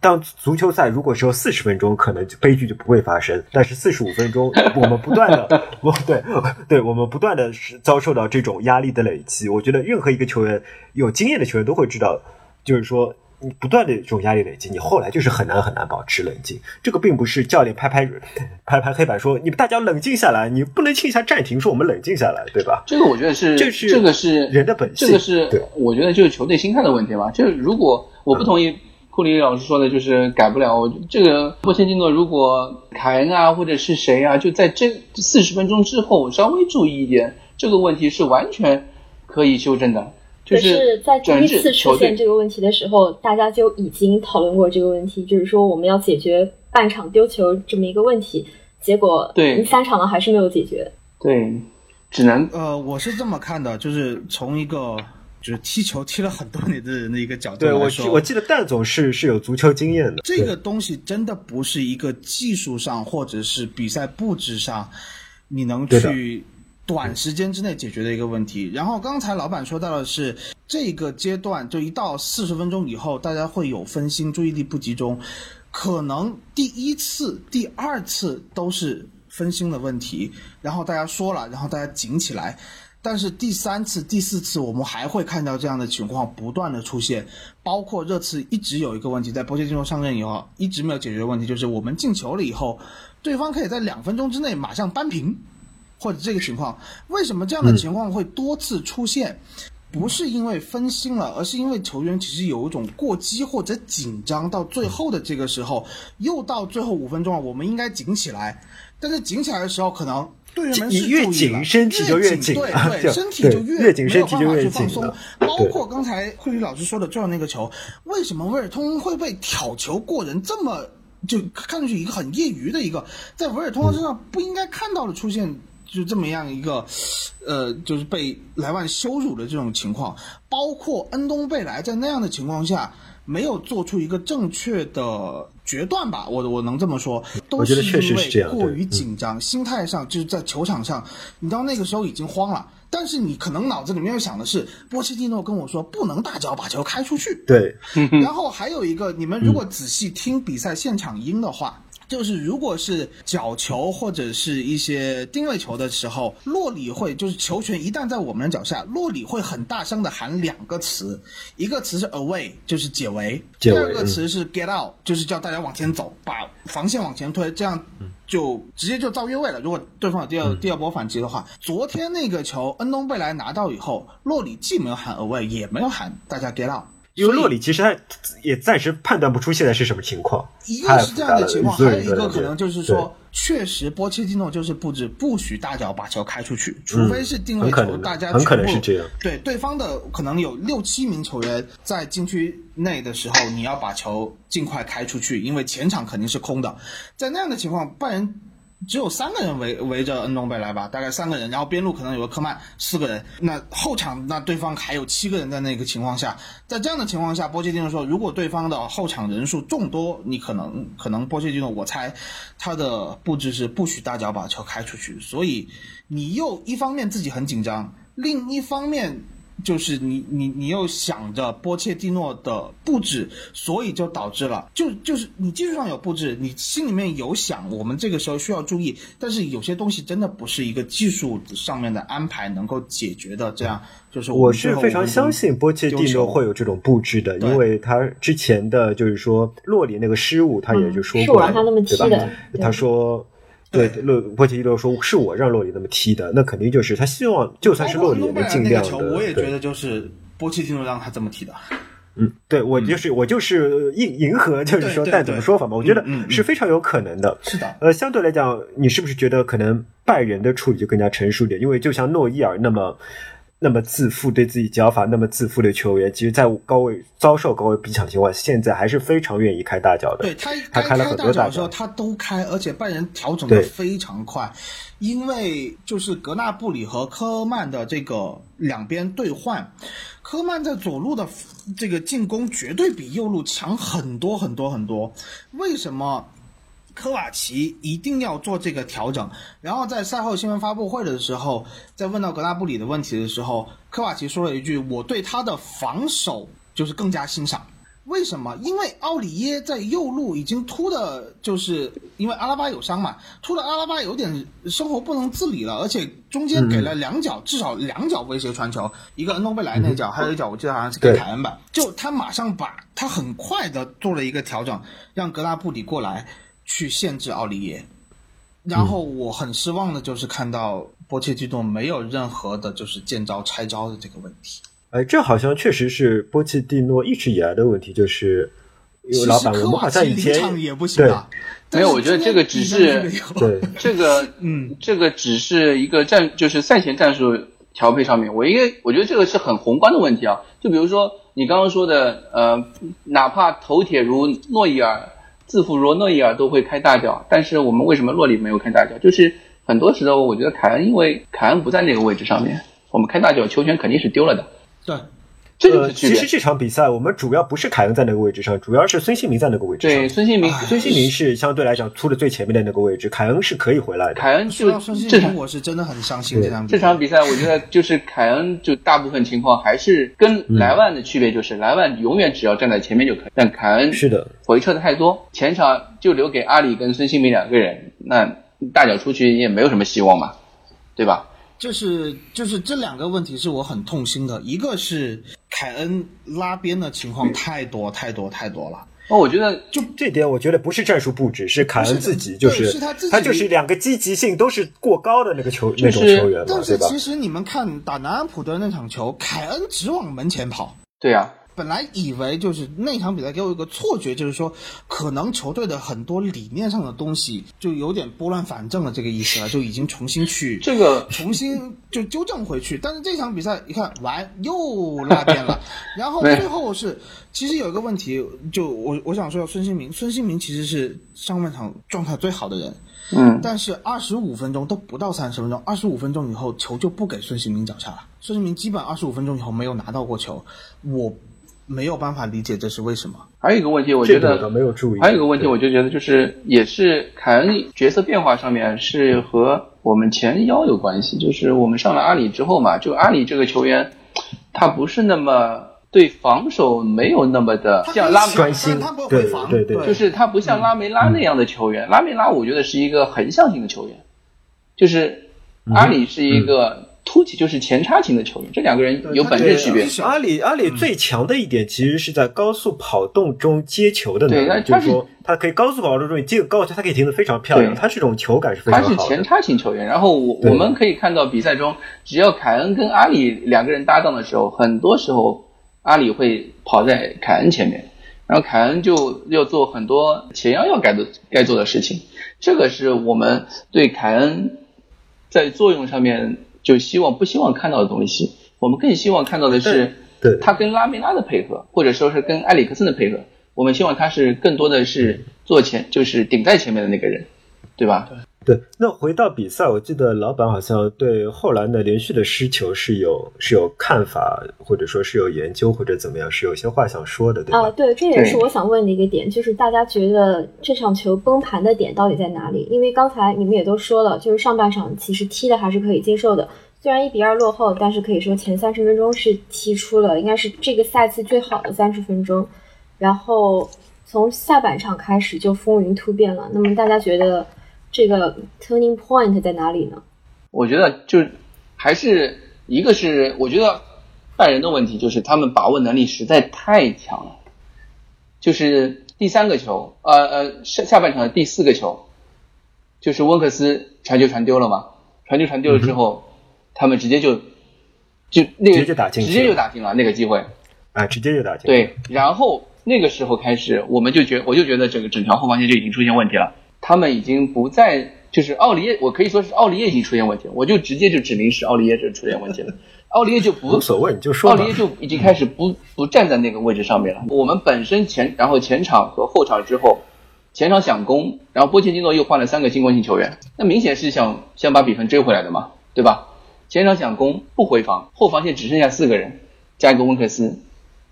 当足球赛如果只有四十分钟，可能悲剧就不会发生。但是四十五分钟，我们不断的，(laughs) 不对，对我们不断的遭受到这种压力的累积。我觉得任何一个球员有经验的球员都会知道，就是说你不断的这种压力累积，你后来就是很难很难保持冷静。这个并不是教练拍拍拍拍黑板说你们大家冷静下来，你不能轻一下暂停，说我们冷静下来，对吧？这个我觉得是，这是这个是人的本性，这个是我觉得就是球队心态的问题吧。就是如果我不同意。库里老师说的就是改不了。我这个波切蒂诺，如果凯恩啊，或者是谁啊，就在这四十分钟之后稍微注意一点，这个问题是完全可以修正的。就是在第一次出现这个问题的时候，大家就已经讨论过这个问题，就是说我们要解决半场丢球这么一个问题。结果对三场了还是没有解决。对，只能呃，我是这么看的，就是从一个。就是踢球踢了很多年的人的一个角度对我我记得蛋总是是有足球经验的。这个东西真的不是一个技术上或者是比赛布置上你能去短时间之内解决的一个问题。然后刚才老板说到的是这个阶段，就一到四十分钟以后，大家会有分心、注意力不集中，可能第一次、第二次都是分心的问题，然后大家说了，然后大家紧起来。但是第三次、第四次，我们还会看到这样的情况不断的出现，包括热刺一直有一个问题，在波切蒂诺上任以后一直没有解决的问题，就是我们进球了以后，对方可以在两分钟之内马上扳平，或者这个情况，为什么这样的情况会多次出现？不是因为分心了，而是因为球员其实有一种过激或者紧张，到最后的这个时候，又到最后五分钟了，我们应该紧起来，但是紧起来的时候可能。队员们是越紧，身体就越紧，对对，身体就越紧，身体就越放松。包括刚才慧宇老师说的最后那个球，为什么威尔通会被挑球过人这么就看上去一个很业余的一个，在维尔通身上不应该看到的出现，就这么样一个，呃，就是被莱万羞辱的这种情况。包括恩东贝莱在那样的情况下。没有做出一个正确的决断吧？我我能这么说，都是因为过于紧张，心态上就是在球场上，你到那个时候已经慌了。但是你可能脑子里面想的是，波切蒂诺跟我说不能大脚把球开出去。对，然后还有一个，你们如果仔细听比赛现场音的话。就是如果是角球或者是一些定位球的时候，洛里会就是球权一旦在我们的脚下，洛里会很大声的喊两个词，一个词是 away，就是解围；第二个词是 get out，就是叫大家往前走，把防线往前推，这样就直接就造越位了。如果对方有第二第二波反击的话，昨天那个球恩东贝莱拿到以后，洛里既没有喊 away，也没有喊大家 get out。因为洛里其实他也暂时判断不出现在是什么情况，一个是这样的情况，还有一个可能就是说，确实波切蒂诺就是布置不许大脚把球开出去，除非是定位球，大家很可能是这样。对对方的可能有六七名球员在禁区内的时候，你要把球尽快开出去，因为前场肯定是空的，在那样的情况，拜仁。只有三个人围围着恩东贝莱吧，大概三个人，然后边路可能有个科曼，四个人。那后场那对方还有七个人在那个情况下，在这样的情况下，波切蒂诺说，如果对方的后场人数众多，你可能可能波切蒂诺，我猜他的布置是不许大脚把球开出去，所以你又一方面自己很紧张，另一方面。就是你你你又想着波切蒂诺的布置，所以就导致了，就就是你技术上有布置，你心里面有想，我们这个时候需要注意，但是有些东西真的不是一个技术上面的安排能够解决的。这样就是我是非常相信波切蒂诺会有这种布置的，因为他之前的就是说洛里那个失误，他也就说过，对吧？他说。对，洛波切蒂诺说是我让洛里那么踢的，那肯定就是他希望，就算是洛里也能尽量的。我也觉得就是波切蒂诺让他这么踢的。嗯，对我就是我就是迎迎合，就是说但怎么说法嘛？我觉得是非常有可能的。是的，呃，相对来讲，你是不是觉得可能拜仁的处理就更加成熟点？因为就像诺伊尔那么那么自负，对自己脚法那么自负的球员，其实，在高位遭受高位逼抢情况下，现在还是非常愿意开大脚的。对他他开了很多大大脚的时候，他都开，而且拜仁调整的非常快，因为就是格纳布里和科曼的这个两边兑换，科曼在左路的这个进攻绝对比右路强很多很多很多。为什么？科瓦奇一定要做这个调整，然后在赛后新闻发布会的时候，在问到格拉布里的问题的时候，科瓦奇说了一句：“我对他的防守就是更加欣赏。”为什么？因为奥里耶在右路已经突的，就是因为阿拉巴有伤嘛，突的阿拉巴有点生活不能自理了，而且中间给了两脚，至少两脚威胁传球，一个恩东贝莱那脚，还有一脚我记得好像是给凯恩吧。就他马上把他很快的做了一个调整，让格拉布里过来去限制奥利耶。然后我很失望的就是看到波切蒂诺没有任何的就是见招拆招的这个问题。哎，这好像确实是波切蒂诺一直以来的问题，就是因为老板，我们好像以前也不行啊。没有我觉得这个只是对 (laughs) 这个，嗯，这个只是一个战，就是赛前战术调配上面，我应该我觉得这个是很宏观的问题啊。就比如说你刚刚说的，呃，哪怕头铁如诺伊尔，自负如诺伊尔都会开大脚，但是我们为什么洛里没有开大脚？就是很多时候我觉得凯恩，因为凯恩不在那个位置上面，我们开大脚球权肯定是丢了的，对，这就是区别。其实这场比赛我们主要不是凯恩在那个位置上，主要是孙兴民在那个位置上对。孙兴民，孙兴民是相对来讲突的最前面的那个位置，凯恩是可以回来的。凯恩就说到孙兴这场，我是真的很伤心这场比赛。这场比赛，我觉得就是凯恩，就大部分情况还是跟莱万的区别，就是莱万永远只要站在前面就可以，但凯恩是的，回撤的太多，前场就留给阿里跟孙兴民两个人，那大脚出去也没有什么希望嘛，对吧？就是就是这两个问题是我很痛心的，一个是凯恩拉边的情况太多太多太多了。哦我觉得就这点，我觉得不是战术布置，是凯恩自己，就是是他自己他就是两个积极性都是过高的那个球、就是那种球员嘛，对吧但是其？实你们看打南安普顿那场球，凯恩只往门前跑。对呀、本来以为就是那场比赛给我一个错觉，就是说可能球队的很多理念上的东西就有点拨乱反正了，这个意思了，就已经重新去这个重新就纠正回去。但是这场比赛一看完又拉偏了，然后 (laughs) 最后是其实有一个问题，就我我想说孙兴民，孙兴民其实是上半场状态最好的人，嗯，但是二十五分钟都不到三十分钟，二十五分钟以后球就不给孙兴民脚下了。孙兴民基本二十五分钟以后没有拿到过球，我没有办法理解这是为什么。还有一个问题，我觉得没有注意。还有一个问题，我就觉得就是也是凯恩角色变化上面是和我们前腰有关系。就是我们上了阿里之后嘛，就阿里这个球员，他不是那么对防守没有那么的像拉梅，专心他不会防，对对就是他不像拉梅拉那样的球员。拉梅拉我觉得是一个横向型的球员，就是阿里是一个突起，就是前插型的球员。这两个人有本质区别对。阿里阿里最强的一点其实是在高速跑动中接球的能力，对那他就是说他可以高速跑动中接个高球，他可以停得非常漂亮，对他这种球感是非常他是前。插型球员，然后我我们可以看到比赛中，只要凯恩跟阿里两个人搭档的时候，很多时候阿里会跑在凯恩前面，然后凯恩就要做很多前腰要该做该做的事情，这个是我们对凯恩在作用上面就希望不希望看到的东西，我们更希望看到的是对他跟拉梅拉的配合，或者说是跟埃里克森的配合，我们希望他是更多的是做前，就是顶在前面的那个人，对吧？对，那回到比赛，我记得老板好像对后来的连续的失球是有是有看法，或者说是有研究，或者怎么样，是有些话想说的，对吧？啊，对，这也是我想问的一个点，就是大家觉得这场球崩盘的点到底在哪里？因为刚才你们也都说了，就是上半场其实踢的还是可以接受的，虽然一比二落后，但是可以说前三十分钟是踢出了应该是这个赛季最好的三十分钟，然后从下半场开始就风云突变了。那么大家觉得这个 turning point 在哪里呢？我觉得就还是一个是，我觉得拜仁的问题就是他们把握能力实在太强了。就是第三个球，呃呃，下下半场的第四个球，就是温克斯传球传丢了嘛，传球传丢了之后，他们直接就就那个直接就打进直接就打进了那个机会。啊，直接就打进。，对，然后那个时候开始，我们就觉我就觉得整个整条后防线就已经出现问题了，他们已经不再就是奥利耶，我可以说是奥利耶已经出现问题了，我就直接就指明是奥利耶这出现问题了，(laughs) 奥利耶就不无所谓，你就说奥利。耶就已经开始不 (laughs) 不站在那个位置上面了。我们本身前然后前场和后场之后，前场想攻，然后波切蒂诺又换了三个进攻型球员，那明显是想想把比分追回来的嘛，对吧？前场想攻不回防，后防线只剩下四个人，加一个温克斯，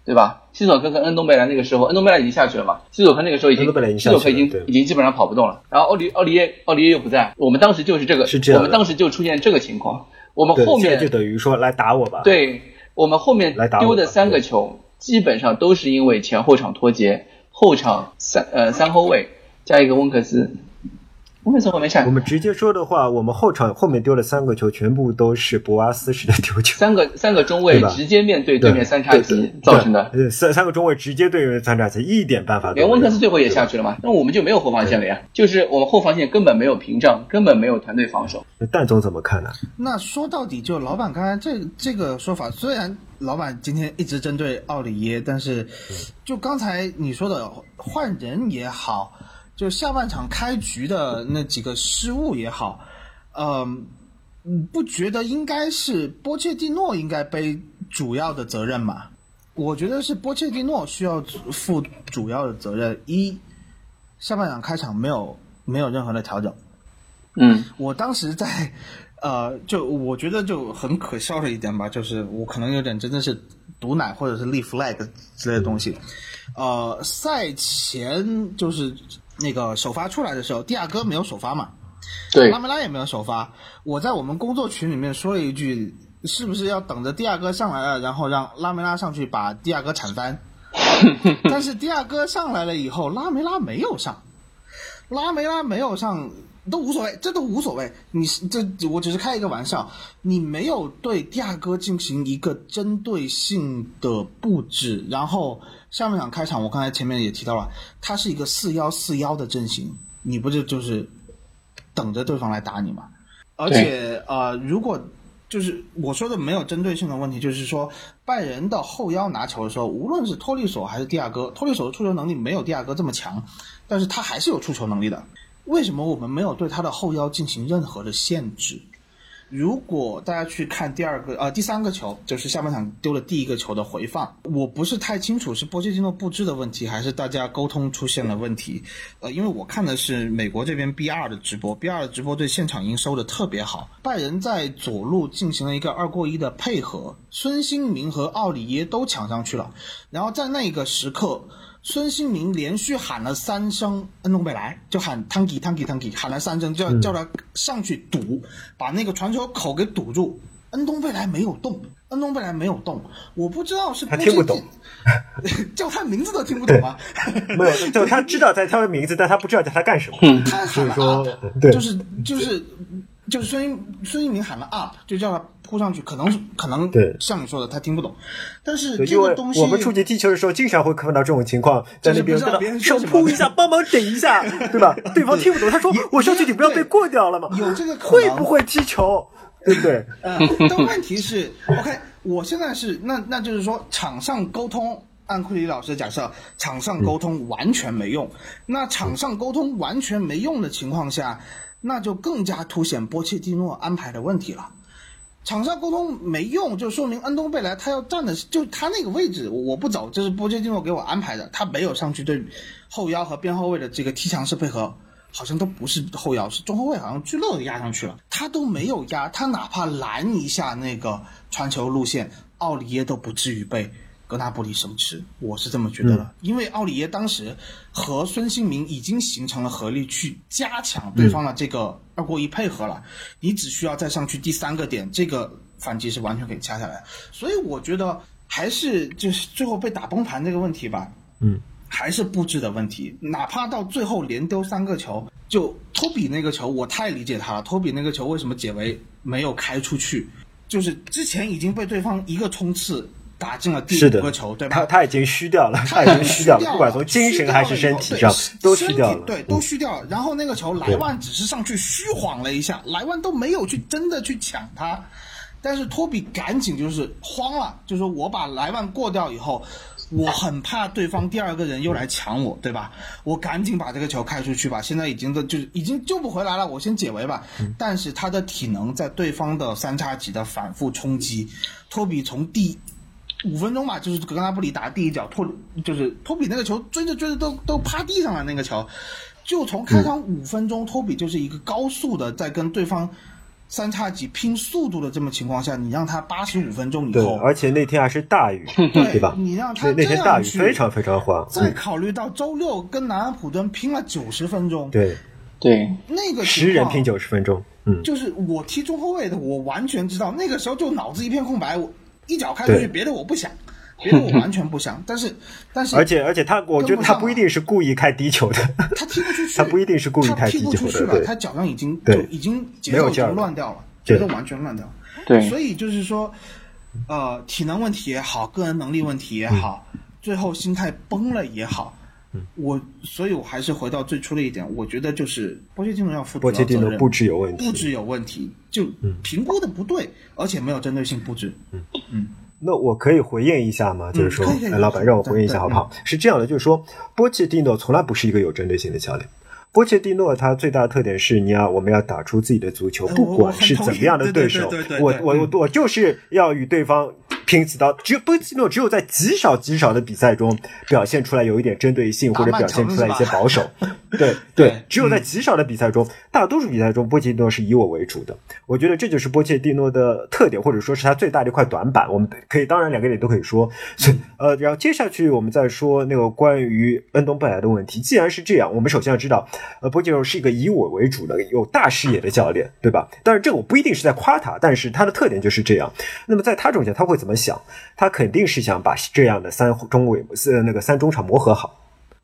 对吧？西索科跟恩东贝莱那个时候，恩东贝莱已经下去了嘛，西索科那个时候已经西索科已经已经基本上跑不动了，然后奥利奥利耶奥利耶又不在，我们当时就是这个，是这样我们当时就出现这个情况，我们，后面就等于说来打我吧。，对我们后面丢的三个球，基本上都是因为前后场脱节，后场三呃三后卫加一个温克斯，温克斯后面下我们直接说的话，我们后场后面丢了三个球，全部都是博阿斯式的丢球。三个三个中卫直接面对对面三叉戟造成的，对，三三个中卫直接对面三叉戟，一点办法都没有连。温特斯最后也下去了嘛，那我们就没有后防线了呀，就是我们后防线根本没有屏障，根本没有团队防守。那蛋总怎么看呢？那说到底，就老板刚才这这个说法，虽然老板今天一直针对奥里耶，但是就刚才你说的换人也好，就下半场开局的那几个失误也好，嗯、嗯，不觉得应该是波切蒂诺应该背主要的责任吗？我觉得是波切蒂诺需要负主要的责任。一，下半场开场没有没有任何的调整。嗯我当时在，呃，就我觉得就很可笑的一点吧，就是我可能有点真的是毒奶或者是立 flag 之类的东西。呃，赛前就是那个首发出来的时候，蒂亚戈没有首发嘛，对拉梅拉也没有首发。我在我们工作群里面说了一句，是不是要等着蒂亚戈上来了，然后让拉梅拉上去把蒂亚戈铲翻？(laughs) 但是蒂亚戈上来了以后，拉梅拉没有上，拉梅拉没有上都无所谓，这都无所谓。你是这我只是开一个玩笑，你没有对蒂亚戈进行一个针对性的布置，然后下半场开场，我刚才前面也提到了，他是一个四幺四幺的阵型，你不就就是等着对方来打你吗？而且呃，如果就是我说的没有针对性的问题，就是说拜仁的后腰拿球的时候，无论是托利索还是蒂亚戈，托利索的出球能力没有蒂亚戈这么强，但是他还是有出球能力的。为什么我们没有对他的后腰进行任何的限制？如果大家去看第二个呃第三个球，就是下半场丢了第一个球的回放，我不是太清楚是波切蒂诺布置的问题，还是大家沟通出现了问题。呃，因为我看的是美国这边 B 二的直播，B 二的直播对现场音收的特别好。拜仁在左路进行了一个二过一的配合，孙兴民和奥里耶都抢上去了，然后在那个时刻。孙兴民连续喊了三声恩东贝莱，就喊 Tanky Tanky Tanky，喊了三声，叫叫他上去堵，把那个传球口给堵住。恩东贝莱没有动，恩东贝莱没有动，我不知道是他听不懂，叫他名字都听不懂吗？(laughs) 没有，就他知道在他的名字，但他不知道叫他干什么。他喊了所以说 up，对就是就是就是孙兴孙一鸣喊了 up，就叫他扑上去，可能是可能对像你说的他听不懂，但是这个东西我们出去踢球的时候，经常会看到这种情况，在那边就是不知道跟他手扑一下，帮忙顶一下，对吧？(laughs) 对方听不懂，他说我上去你不要被过掉了嘛？有这个可能会不会踢球？对不对？嗯，但问题是，OK，我现在是那那就是说，场上沟通，按库里老师的假设，场上沟通完全没用。那场上沟通完全没用的情况下，那就更加凸显波切蒂诺安排的问题了。场上沟通没用，就说明恩东贝莱他要站的就他那个位置，我不走，这是波切蒂诺给我安排的，他没有上去对后腰和边后卫的这个踢墙式配合。好像都不是后腰，是中后卫，好像聚乐压上去了，他都没有压，他哪怕拦一下那个传球路线，奥里耶都不至于被格纳布里手持，我是这么觉得的，因为奥里耶当时和孙兴民已经形成了合力，去加强对方的这个二过一配合了，你只需要再上去第三个点，这个反击是完全可以掐下来，所以我觉得还是就是最后被打崩盘这个问题吧，嗯。还是布置的问题，哪怕到最后连丢三个球，就托比那个球，我太理解他了。托比那个球为什么解围没有开出去？就是之前已经被对方一个冲刺打进了第五个球，对吧？他他已经虚掉了，他已经虚掉掉了，不管从精神还是身体上都虚掉了，对，都虚掉了。然后那个球莱万只是上去虚晃了一下，莱万都没有去真的去抢他。但是托比赶紧就是慌了，就是说我把莱万过掉以后，我很怕对方第二个人又来抢我，对吧？我赶紧把这个球开出去吧。现在已经的就是已经救不回来了，我先解围吧。但是他的体能在对方的三叉戟的反复冲击，托比从第五分钟吧，就是格拉布里打第一脚，托就是托比那个球追着追着都都趴地上了，那个球就从开场五分钟，托比就是一个高速的在跟对方。三叉戟拼速度的这么情况下，你让他八十五分钟以对，后，而且那天还是大雨，对对吧？你让他那那天大雨非常非常滑，嗯，再考虑到周六跟南安普顿拼了九十分钟，对，对，那个十人拼九十分钟，嗯，就是我踢中后卫的，我完全知道那个时候就脑子一片空白，我一脚开出去，别的我不想，别的我完全不想。(laughs) 但是，但是，而且而且他，我觉得他不一定是故意开低球的，他踢不出去，他不一定是故意他踢开低球不出去了，的他脚上已经对。就已经节奏已经没有劲儿了。乱掉了，对节奏完全乱掉了。对。所以就是说，呃，体能问题也好，个人能力问题也好，嗯。最后心态崩了也好，我所以，我还是回到最初的一点，我觉得就是波切蒂诺要负主波要责任，切蒂诺布置有问题，布置有问题，就评估的不对，而且没有针对性布置。那我可以回应一下吗？就是说，哎老板让我回应一下好不好？是这样的，就是说，波切蒂诺从来不是一个有针对性的教练。波切蒂诺他最大的特点是，你要我们要打出自己的足球，哎不管是怎么样的对手我我我我就是要与对方拼死刀。只有波切蒂诺只有在极少极少的比赛中表现出来有一点针对性，或者表现出来一些保守。(laughs) 对对 (laughs) 对，只有在极少的比赛中，大多数比赛中，波切蒂诺是以我为主的。我觉得这就是波切蒂诺的特点，或者说是他最大的一块短板。我们可以，当然两个点都可以说。所以呃，然后接下去我们再说那个关于恩东贝莱的问题。既然是这样，我们首先要知道，呃，波切蒂诺是一个以我为主的、有大视野的教练，对吧？但是，这个我不一定是在夸他，但是他的特点就是这样。那么在他中间，他会怎么想？他肯定是想把这样的三中卫、呃那个三中场磨合好。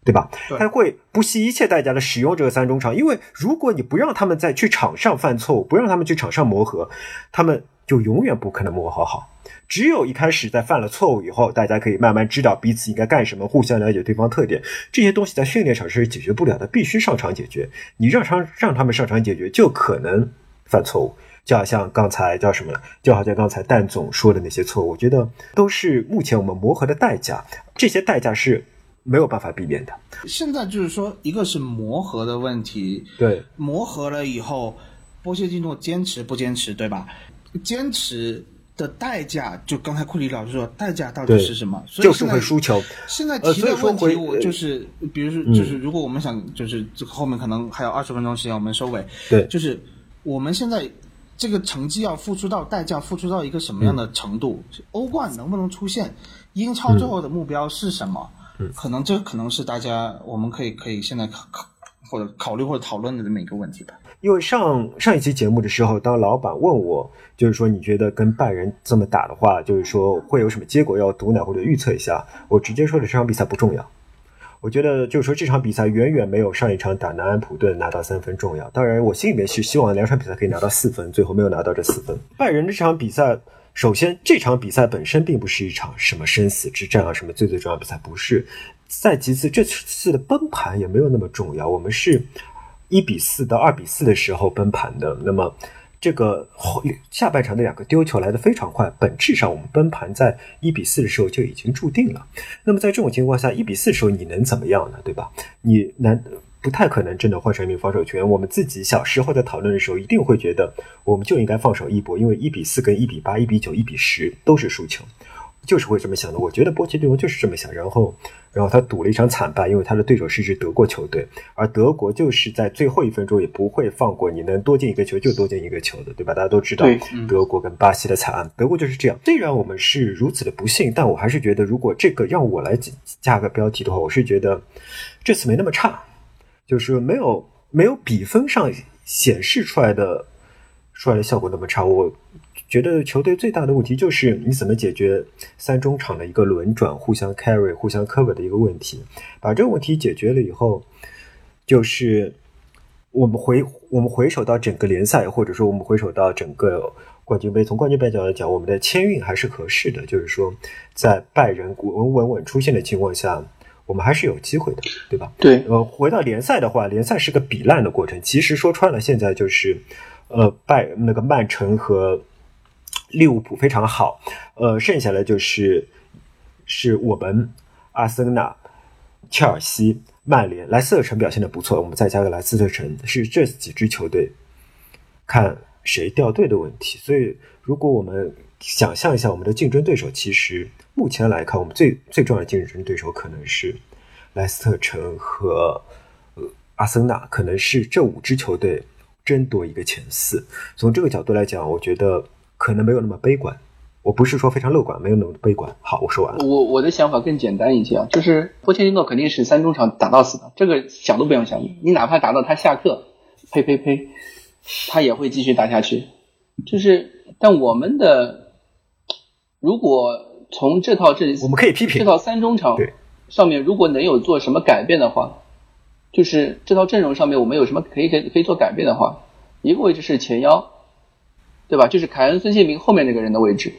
对吧？他会不惜一切代价的使用这个三中场，因为如果你不让他们再去场上犯错误，不让他们去场上磨合，他们就永远不可能磨合好。只有一开始在犯了错误以后，大家可以慢慢知道彼此应该干什么，互相了解对方特点，这些东西在训练场是解决不了的，必须上场解决。你让场让他们上场解决，就可能犯错误。就好像刚才叫什么了？就好像刚才蛋总说的那些错误，我觉得都是目前我们磨合的代价，这些代价是没有办法避免的。现在就是说，一个是磨合的问题，对，磨合了以后，波切蒂诺坚持不坚持，对吧？坚持的代价，就刚才库里老师说，代价到底是什么？所以就是会输球。现在呃提的问题，我就是，比如说，嗯就是如果我们想，就是这个后面可能还有二十分钟时间，我们收尾。对就是我们现在这个成绩要付出到代价，付出到一个什么样的程度？欧冠能不能出现？英超最后的目标是什么？嗯可能这可能是大家我们可以可以现在考考或者考虑或者讨论的这么一个问题吧。因为上上一期节目的时候，当老板问我，就是说你觉得跟拜仁这么打的话，就是说会有什么结果要毒奶或者预测一下，我直接说的这场比赛不重要。我觉得就是说这场比赛远远没有上一场打南安普顿拿到三分重要。当然，我心里面是希望两场比赛可以拿到四分，最后没有拿到这四分。拜仁这场比赛，首先这场比赛本身并不是一场什么生死之战啊，什么最最重要的比赛不是。再其次，这次的崩盘也没有那么重要，我们是一比四到二比四的时候崩盘的。那么这个后下半场的两个丢球来得非常快，本质上我们崩盘在一比四的时候就已经注定了。那么在这种情况下，一比四的时候你能怎么样呢？对吧？你难不太可能真的换成一名防守球员。我们自己小时候在讨论的时候，一定会觉得我们就应该放手一搏，因为一比四跟一比八、一比九、一比十都是输球。就是会这么想的。我觉得波切蒂诺就是这么想，然后，然后他赌了一场惨败，因为他的对手是一支德国球队，而德国就是在最后一分钟也不会放过你能多进一个球就多进一个球的，对吧？大家都知道德国跟巴西的惨案，德国就是这样。虽然我们是如此的不幸，但我还是觉得，如果这个让我来加个标题的话，我是觉得这次没那么差，就是没有没有比分上显示出来的出来的效果那么差。我觉得球队最大的问题就是你怎么解决三中场的一个轮转、互相 carry、互相 cover 的一个问题。把这个问题解决了以后，就是我们回我们回首到整个联赛，或者说我们回首到整个冠军杯。从冠军杯角度来讲，我们的签运还是合适的，就是说在拜仁稳稳稳出现的情况下，我们还是有机会的，对吧？对，呃，回到联赛的话，联赛是个比烂的过程。其实说穿了，现在就是，呃，拜那个曼城和利物浦非常好，呃，剩下的就是是我们阿森纳、切尔西、曼联、莱斯特城表现的不错，我们再加个莱斯特城，是这几支球队看谁掉队的问题。所以，如果我们想象一下我们的竞争对手，其实目前来看，我们最最重要的竞争对手可能是莱斯特城和呃阿森纳，可能是这五支球队争夺一个前四。从这个角度来讲，我觉得可能没有那么悲观。我不是说非常乐观，没有那么悲观。好，我说完。我我的想法更简单一些啊，就是波切蒂诺肯定是三中场打到死的，这个想都不用想。你哪怕打到他下课，呸呸呸，他也会继续打下去。就是，但我们的如果从这套阵，我们可以批评。这套三中场对。上面，如果能有做什么改变的话，就是这套阵容上面我们有什么可以可以可以做改变的话，一个位置是前腰，对吧？就是凯恩、孙兴民后面那个人的位置，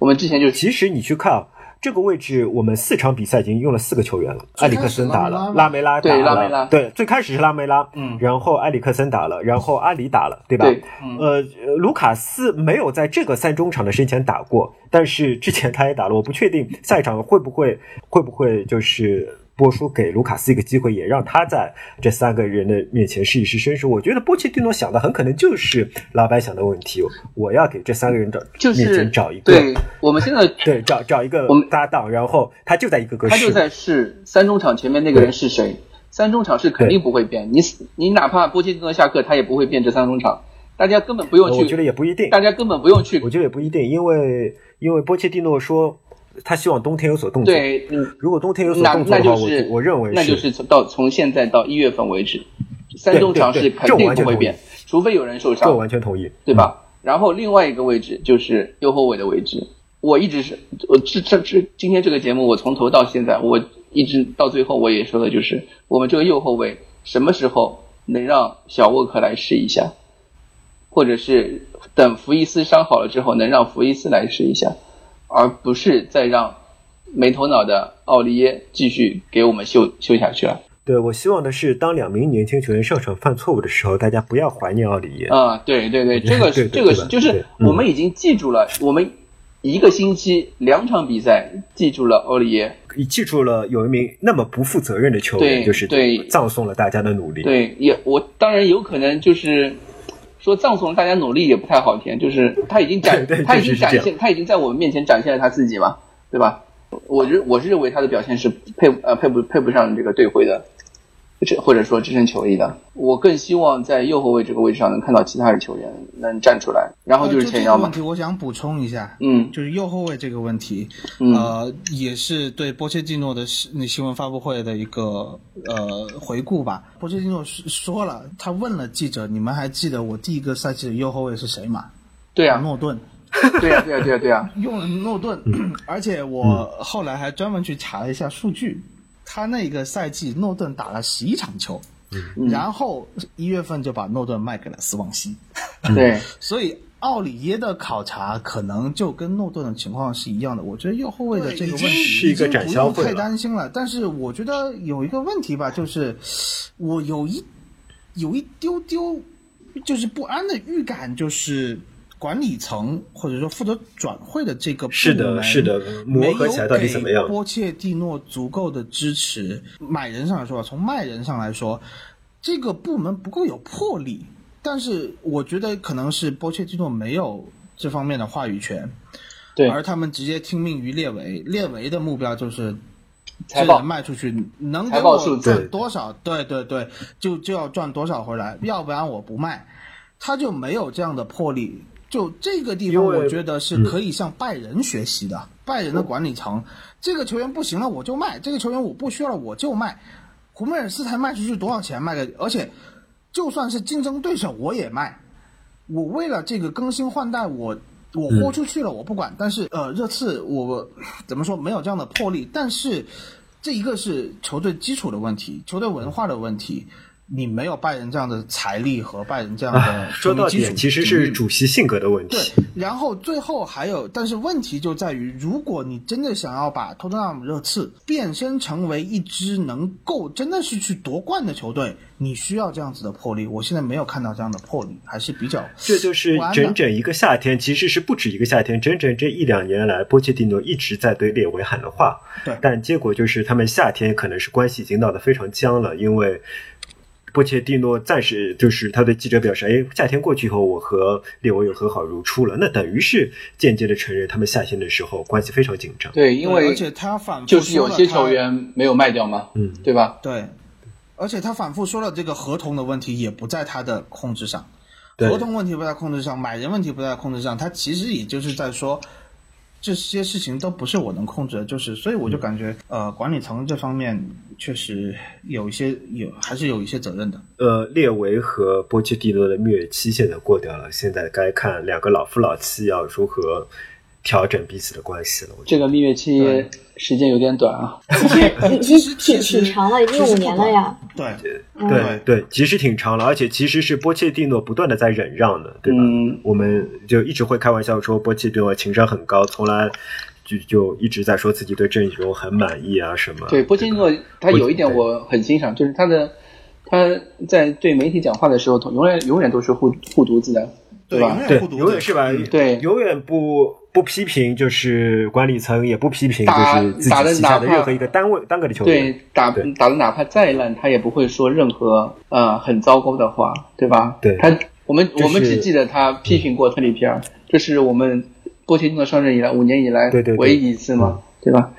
我们之前就其实你去看啊，这个位置，我们四场比赛已经用了四个球员了。埃里克森打了，拉梅拉打了，对拉梅拉对，最开始是拉梅拉，嗯然后埃里克森打了，然后阿里打了，对吧？对嗯呃，卢卡斯没有在这个三中场的身前打过，但是之前他也打了，我不确定下一场会不会会不会就是。波叔给卢卡斯一个机会，也让他在这三个人的面前试一试身手。我觉得波切蒂诺想的很可能就是老板想的问题，我要给这三个人找就是面前找一个对我们现在对，找找一个我们搭档，然后他就在一个个试，他就在试三中场前面那个人是谁。三中场是肯定不会变，你你哪怕波切蒂诺下课，他也不会变这三中场。大家根本不用去，我觉得也不一定，大家根本不用去我觉得也不一定，因为因为波切蒂诺说他希望冬天有所动作，对，嗯。如果冬天有所动作的话，那就是我我认为那就是从到从现在到一月份为止，三中场是对对肯定不会变，除非有人受伤。这我，完全同意，对吧？然后另外一个位置就是右后卫的位置，我一直是我这这这今天这个节目我从头到现在我一直到最后我也说的就是我们这个右后卫什么时候能让小沃克来试一下，或者是等福伊斯伤好了之后能让福伊斯来试一下，而不是再让没头脑的奥利耶继续给我们秀秀下去了。对我希望的是，当两名年轻球员上场犯错误的时候，大家不要怀念奥利耶，啊，对对对，这个 (laughs) 是这个是就是我们已经记住了，我们一个星期两场比赛记住了奥利耶，你记住了有一名那么不负责任的球员，就是对。葬送了大家的努力，对，也我当然有可能就是说葬送了大家努力也不太好听，就是他已经展他已经展现他已经在我们面前展现了他自己嘛，对吧？我认我是认为他的表现是配呃配不配不上这个队徽的，这或者说支撑球衣的。我更希望在右后卫这个位置上能看到其他的球员能站出来，然后呃就是前腰嘛这个问。题，我想补充一下，嗯就是右后卫这个问题，嗯呃，也是对波切蒂诺的新那新闻发布会的一个呃回顾吧。波切蒂诺说说了，他问了记者：“你们还记得我第一个赛季的右后卫是谁吗？”对啊，诺顿。对呀、对呀、对呀、对呀、(laughs) 用了诺顿，而且我后来还专门去查了一下数据，他那个赛季诺顿打了十一场球，然后一月份就把诺顿卖给了斯旺西，对，(laughs) 所以奥里耶的考察可能就跟诺顿的情况是一样的。我觉得右后卫的这个问题是一个展销会了已经不太担心了，但是我觉得有一个问题吧，就是 (sighs) 我有一有一丢丢就是不安的预感，就是。管理层或者说负责转会的这个部门是的是的磨合起来到底怎么样没有给波切蒂诺足够的支持，买人上来说，从卖人上来说，这个部门不够有魄力。但是我觉得可能是波切蒂诺没有这方面的话语权，对而他们直接听命于列维。列维的目标就是财报这人卖出去能财给我赚多少？对对对，就就要赚多少回来，要不然我不卖。他就没有这样的魄力。就这个地方，我觉得是可以向拜仁学习的。拜仁的管理层，这个球员不行了我就卖，这个球员我不需要了我就卖。胡梅尔斯才卖出去多少钱卖给？而且就算是竞争对手我也卖。我为了这个更新换代，我我豁出去了，我不管。但是呃，热刺我怎么说没有这样的魄力？但是这一个是球队基础的问题，球队文化的问题。你没有拜仁这样的财力和拜仁这样的 (laughs) 说到底其实是主席性格的问题。对，然后最后还有，但是问题就在于，如果你真的想要把托特纳姆热刺变身成为一支能够真的是去夺冠的球队，你需要这样子的魄力。我现在没有看到这样的魄力，还是比较这就是整整一个夏天，其实是不止一个夏天，整整这一两年来，波切蒂诺一直在对列维喊的话。对，但结果就是他们夏天可能是关系已经闹得非常僵了，因为。波切蒂诺暂时就是他对记者表示：“哎，夏天过去以后，我和列维又和好如初了。”那等于是间接的承认他们夏天的时候关系非常紧张。对，因为而且他反复就是有些球员没有卖掉嘛，嗯，对吧？对，而且他反复说了这个合同的问题也不在他的控制上，合同问题不在控制上，买人问题不在控制上，他其实也就是在说。这些事情都不是我能控制的，就是所以我就感觉，呃，管理层这方面确实有一些有，还是有一些责任的。呃，列维和波切蒂诺的蜜月期现在过掉了，现在该看两个老夫老妻要如何调整彼此的关系了。我觉这个蜜月期时间有点短啊，(laughs) 其实 (laughs) 挺挺长了，已经五年了呀。对，嗯对对，其实挺长了，而且其实是波切蒂诺不断的在忍让的，对吧？嗯我们就一直会开玩笑说波切蒂诺情商很高，从来就就一直在说自己对阵容很满意啊什么。对波切蒂诺，他有一点我很欣赏，就是他的他在对媒体讲话的时候，永远永远都是护护犊子的，对，吧永？远对护犊，子永远是吧？对永远不不批评，就是管理层也不批评，打就是自己旗下的哪怕任何一个单位单个的球员。对，打对。打的哪怕再烂，他也不会说任何呃很糟糕的话，对吧？对。他我们我们只记得他批评过特里皮尔，这是我们波切蒂诺上任以来五年以来对对对。唯一一次嘛，对吧？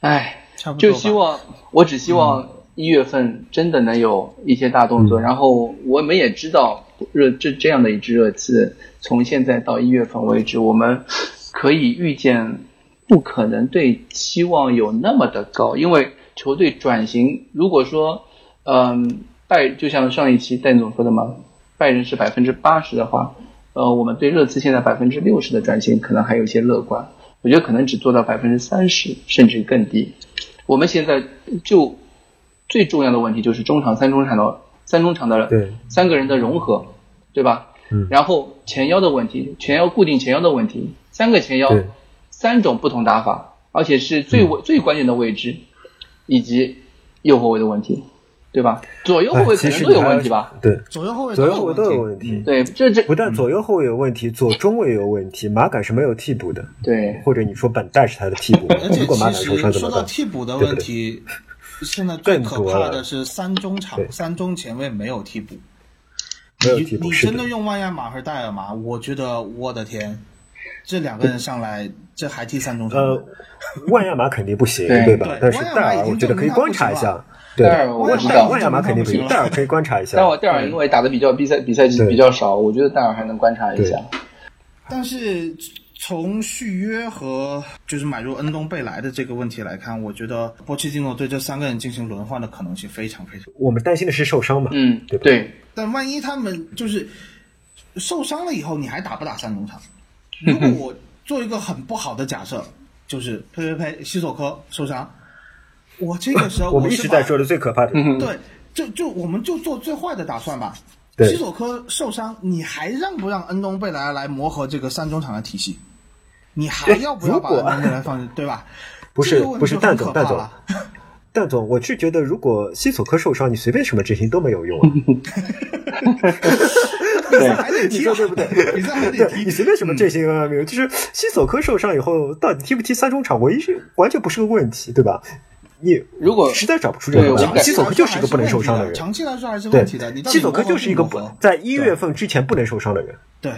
唉，差不多吧。就希望我只希望一月份真的能有一些大动作，嗯。然后我们也知道热这这样的一支热刺，从现在到一月份为止，我们可以预见不可能对期望有那么的高，因为球队转型，如果说嗯拜就像上一期戴总说的嘛，拜仁是百分之八十的话，呃，我们对热刺现在百分之六十的转型可能还有一些乐观，我觉得可能只做到百分之三十甚至更低。我们现在就最重要的问题就是中场三中场的三中场的对三个人的融合，对吧？嗯然后前腰的问题，前腰固定前腰的问题，三个前腰，三种不同打法，而且是最最关键的位置，以及右后卫的问题，对吧？左右后卫可能都有问题吧？对，左右后卫左右后卫都有。问题。对，这这不但左右后卫有问题，左中卫有问题，马杆是没有替补的，对或者你说本代是他的替补，如果马杆其受伤怎么办？替补的对不对问题，现在最可怕的是三中场、三中前卫没有替补。没有替补你真的用万亚马和戴尔吗？我觉得我的天，这两个人上来，这还踢三中场？呃，万亚马肯定不行，(laughs) 对对吧？但是戴尔我觉得可以观察一下。戴尔我知道万亚马肯定不行，戴尔可以观察一下。但我戴尔因为打的比较比赛比赛比较少，我觉得戴尔还能观察一下。但是从续约和就是买入恩东贝莱的这个问题来看，我觉得波切蒂诺对这三个人进行轮换的可能性非常非常。我们担心的是受伤嘛？嗯，对吧对，但万一他们就是受伤了以后，你还打不打三中场？如果我做一个很不好的假设，就是呸呸呸，西索科受伤，我这个时候 (laughs) 我们一直在说的最可怕的，嗯对，就就我们就做最坏的打算吧。西索科受伤，你还让不让恩东贝莱来磨合这个三中场的体系？你还要不要把如果恩东贝莱放进？对吧？(laughs) 不是这个问题不是蛋总蛋总 (laughs) 蛋总，我是觉得如果西索科受伤，你随便什么阵型都没有用啊。比赛还得踢啊，对不对？比赛还得，踢。你随便什么阵型啊没有，就是西索科受伤以后，到底踢不踢三中场，我一是完全不是个问题，对吧？你如果实在找不出任何办法，对我感西索科就是一个不能受伤的人。长期来说还是对问题的。你，西索科就是一个不在一月份之前不能受伤的人。对，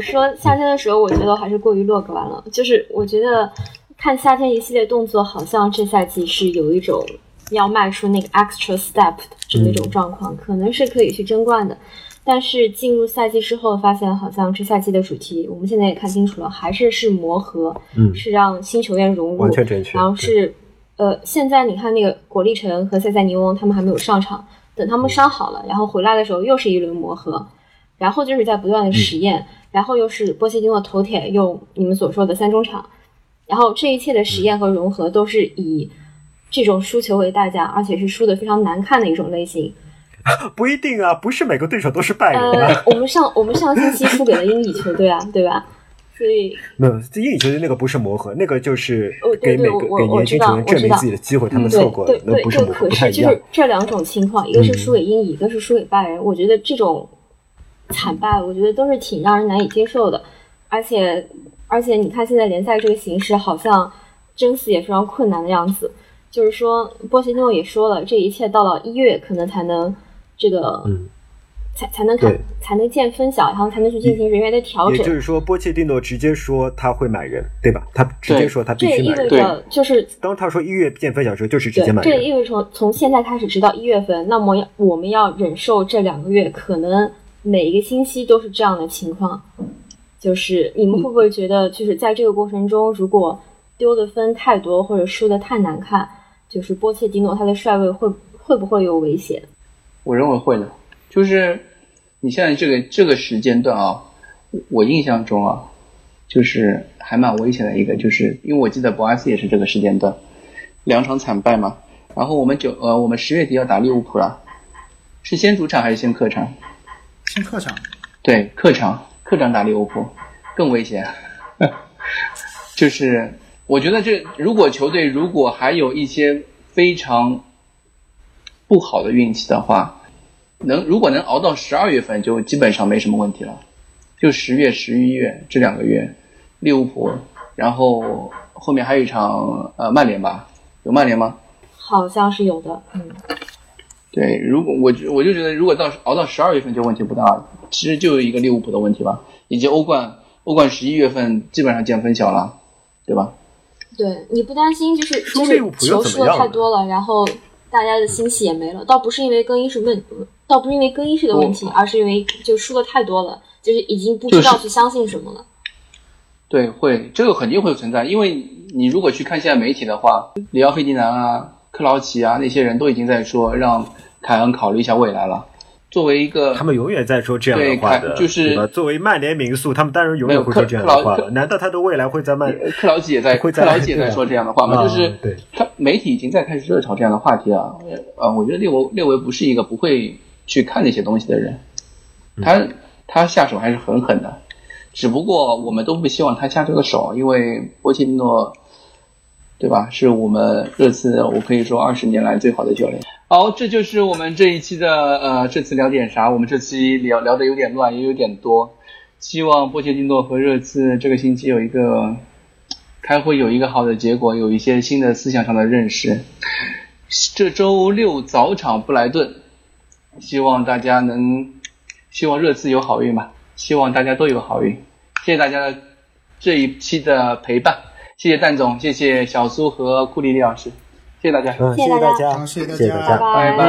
说夏天的时候，我觉得还是过于乐观了。就是我觉得看夏天一系列动作，好像这赛季是有一种要迈出那个 extra step 的这么一种状况，可能是可以去争冠的。但是进入赛季之后，发现好像这赛季的主题，我们现在也看清楚了，还是是磨合，嗯是让新球员融入，完全正确然后是呃，现在你看那个果粒橙和塞塞尼翁他们还没有上场，等他们伤好了，然后回来的时候又是一轮磨合，然后就是在不断的实验，然后又是波切蒂诺头铁用你们所说的三中场，然后这一切的实验和融合都是以这种输球为代价，而且是输的非常难看的一种类型。(laughs) 不一定啊，不是每个对手都是拜仁啊。呃，我们上我们上星期输给了英乙球队啊，(laughs) 对吧？所以没有，英乙球队那个不是磨合，那个就是给每个我给年轻球员证明自己的机会，他们错过了对，对，那不是不太一样就是。这两种情况，一个是嗯输给英乙，一个是输给拜仁。我觉得这种惨败，我觉得都是挺让人难以接受的。而且而且你看现在联赛这个形势，好像争四也非常困难的样子。就是说，波切蒂诺也说了，这一切到了一月可能才能这个。嗯才才能看才能见分晓，然后才能去进行人员的调整。也就是说，波切蒂诺直接说他会买人，对吧？他直接说他必这也意味须买人。着就是当他说一月见分晓的时候，就是直接买，人。这也意味着从从现在开始直到一月份，那么要我们要忍受这两个月，可能每一个星期都是这样的情况。就是你们会不会觉得，就是在这个过程中，如果丢的分太多或者输的太难看，就是波切蒂诺他的帅位会会不会有危险？我认为会的，就是你现在这个这个时间段啊，我印象中啊，就是还蛮危险的一个，就是因为我记得博阿斯也是这个时间段，两场惨败嘛，然后我们九呃我们十月底要打利物浦了，是先主场还是先客场？先客场，对，客场客场打利物浦更危险。(laughs) 就是我觉得这如果球队如果还有一些非常不好的运气的话，能如果能熬到十二月份，就基本上没什么问题了。就十月、十一月这两个月，利物浦，然后后面还有一场呃曼联吧，有曼联吗？好像是有的，嗯，对，如果我就我就觉得，如果到熬到十二月份就问题不大，其实就一个利物浦的问题吧，以及欧冠，欧冠十一月份基本上见分晓了，对吧？对，你不担心就是就是输利物浦球输的太多了，然后大家的心气也没了。倒不是因为更衣室问，倒不是因为更衣室的问题，而是因为就输的太多了，就是已经不知道去相信什么了。对，会这个肯定会存在，因为你如果去看现在媒体的话，里奥费迪南啊、克劳奇啊那些人都已经在说让凯恩考虑一下未来了。作为一个他们永远在说这样的对话就是？作为曼联民宿，他们当然永远会说这样的话了。难道他的未来会在曼？克劳奇也在，会在克劳奇也在说这样的话吗，啊就是对他媒体已经在开始热炒这样的话题了。呃，我觉得列维列维不是一个不会去看那些东西的人，他他下手还是很狠的，只不过我们都不希望他下这个手，因为波切蒂诺，对吧？是我们热刺我可以说二十年来最好的教练。好，这就是我们这一期的呃，这次聊点啥？我们这期聊聊的有点乱，也有点多。希望波切蒂诺和热刺这个星期有一个开会有一个好的结果，有一些新的思想上的认识。这周六早场布莱顿，希望大家能，希望热刺有好运吧，希望大家都有好运。谢谢大家的这一期的陪伴，谢谢蛋总，谢谢小苏和库里里老师，谢谢大家，嗯，谢谢大家。谢谢谢大家。拜拜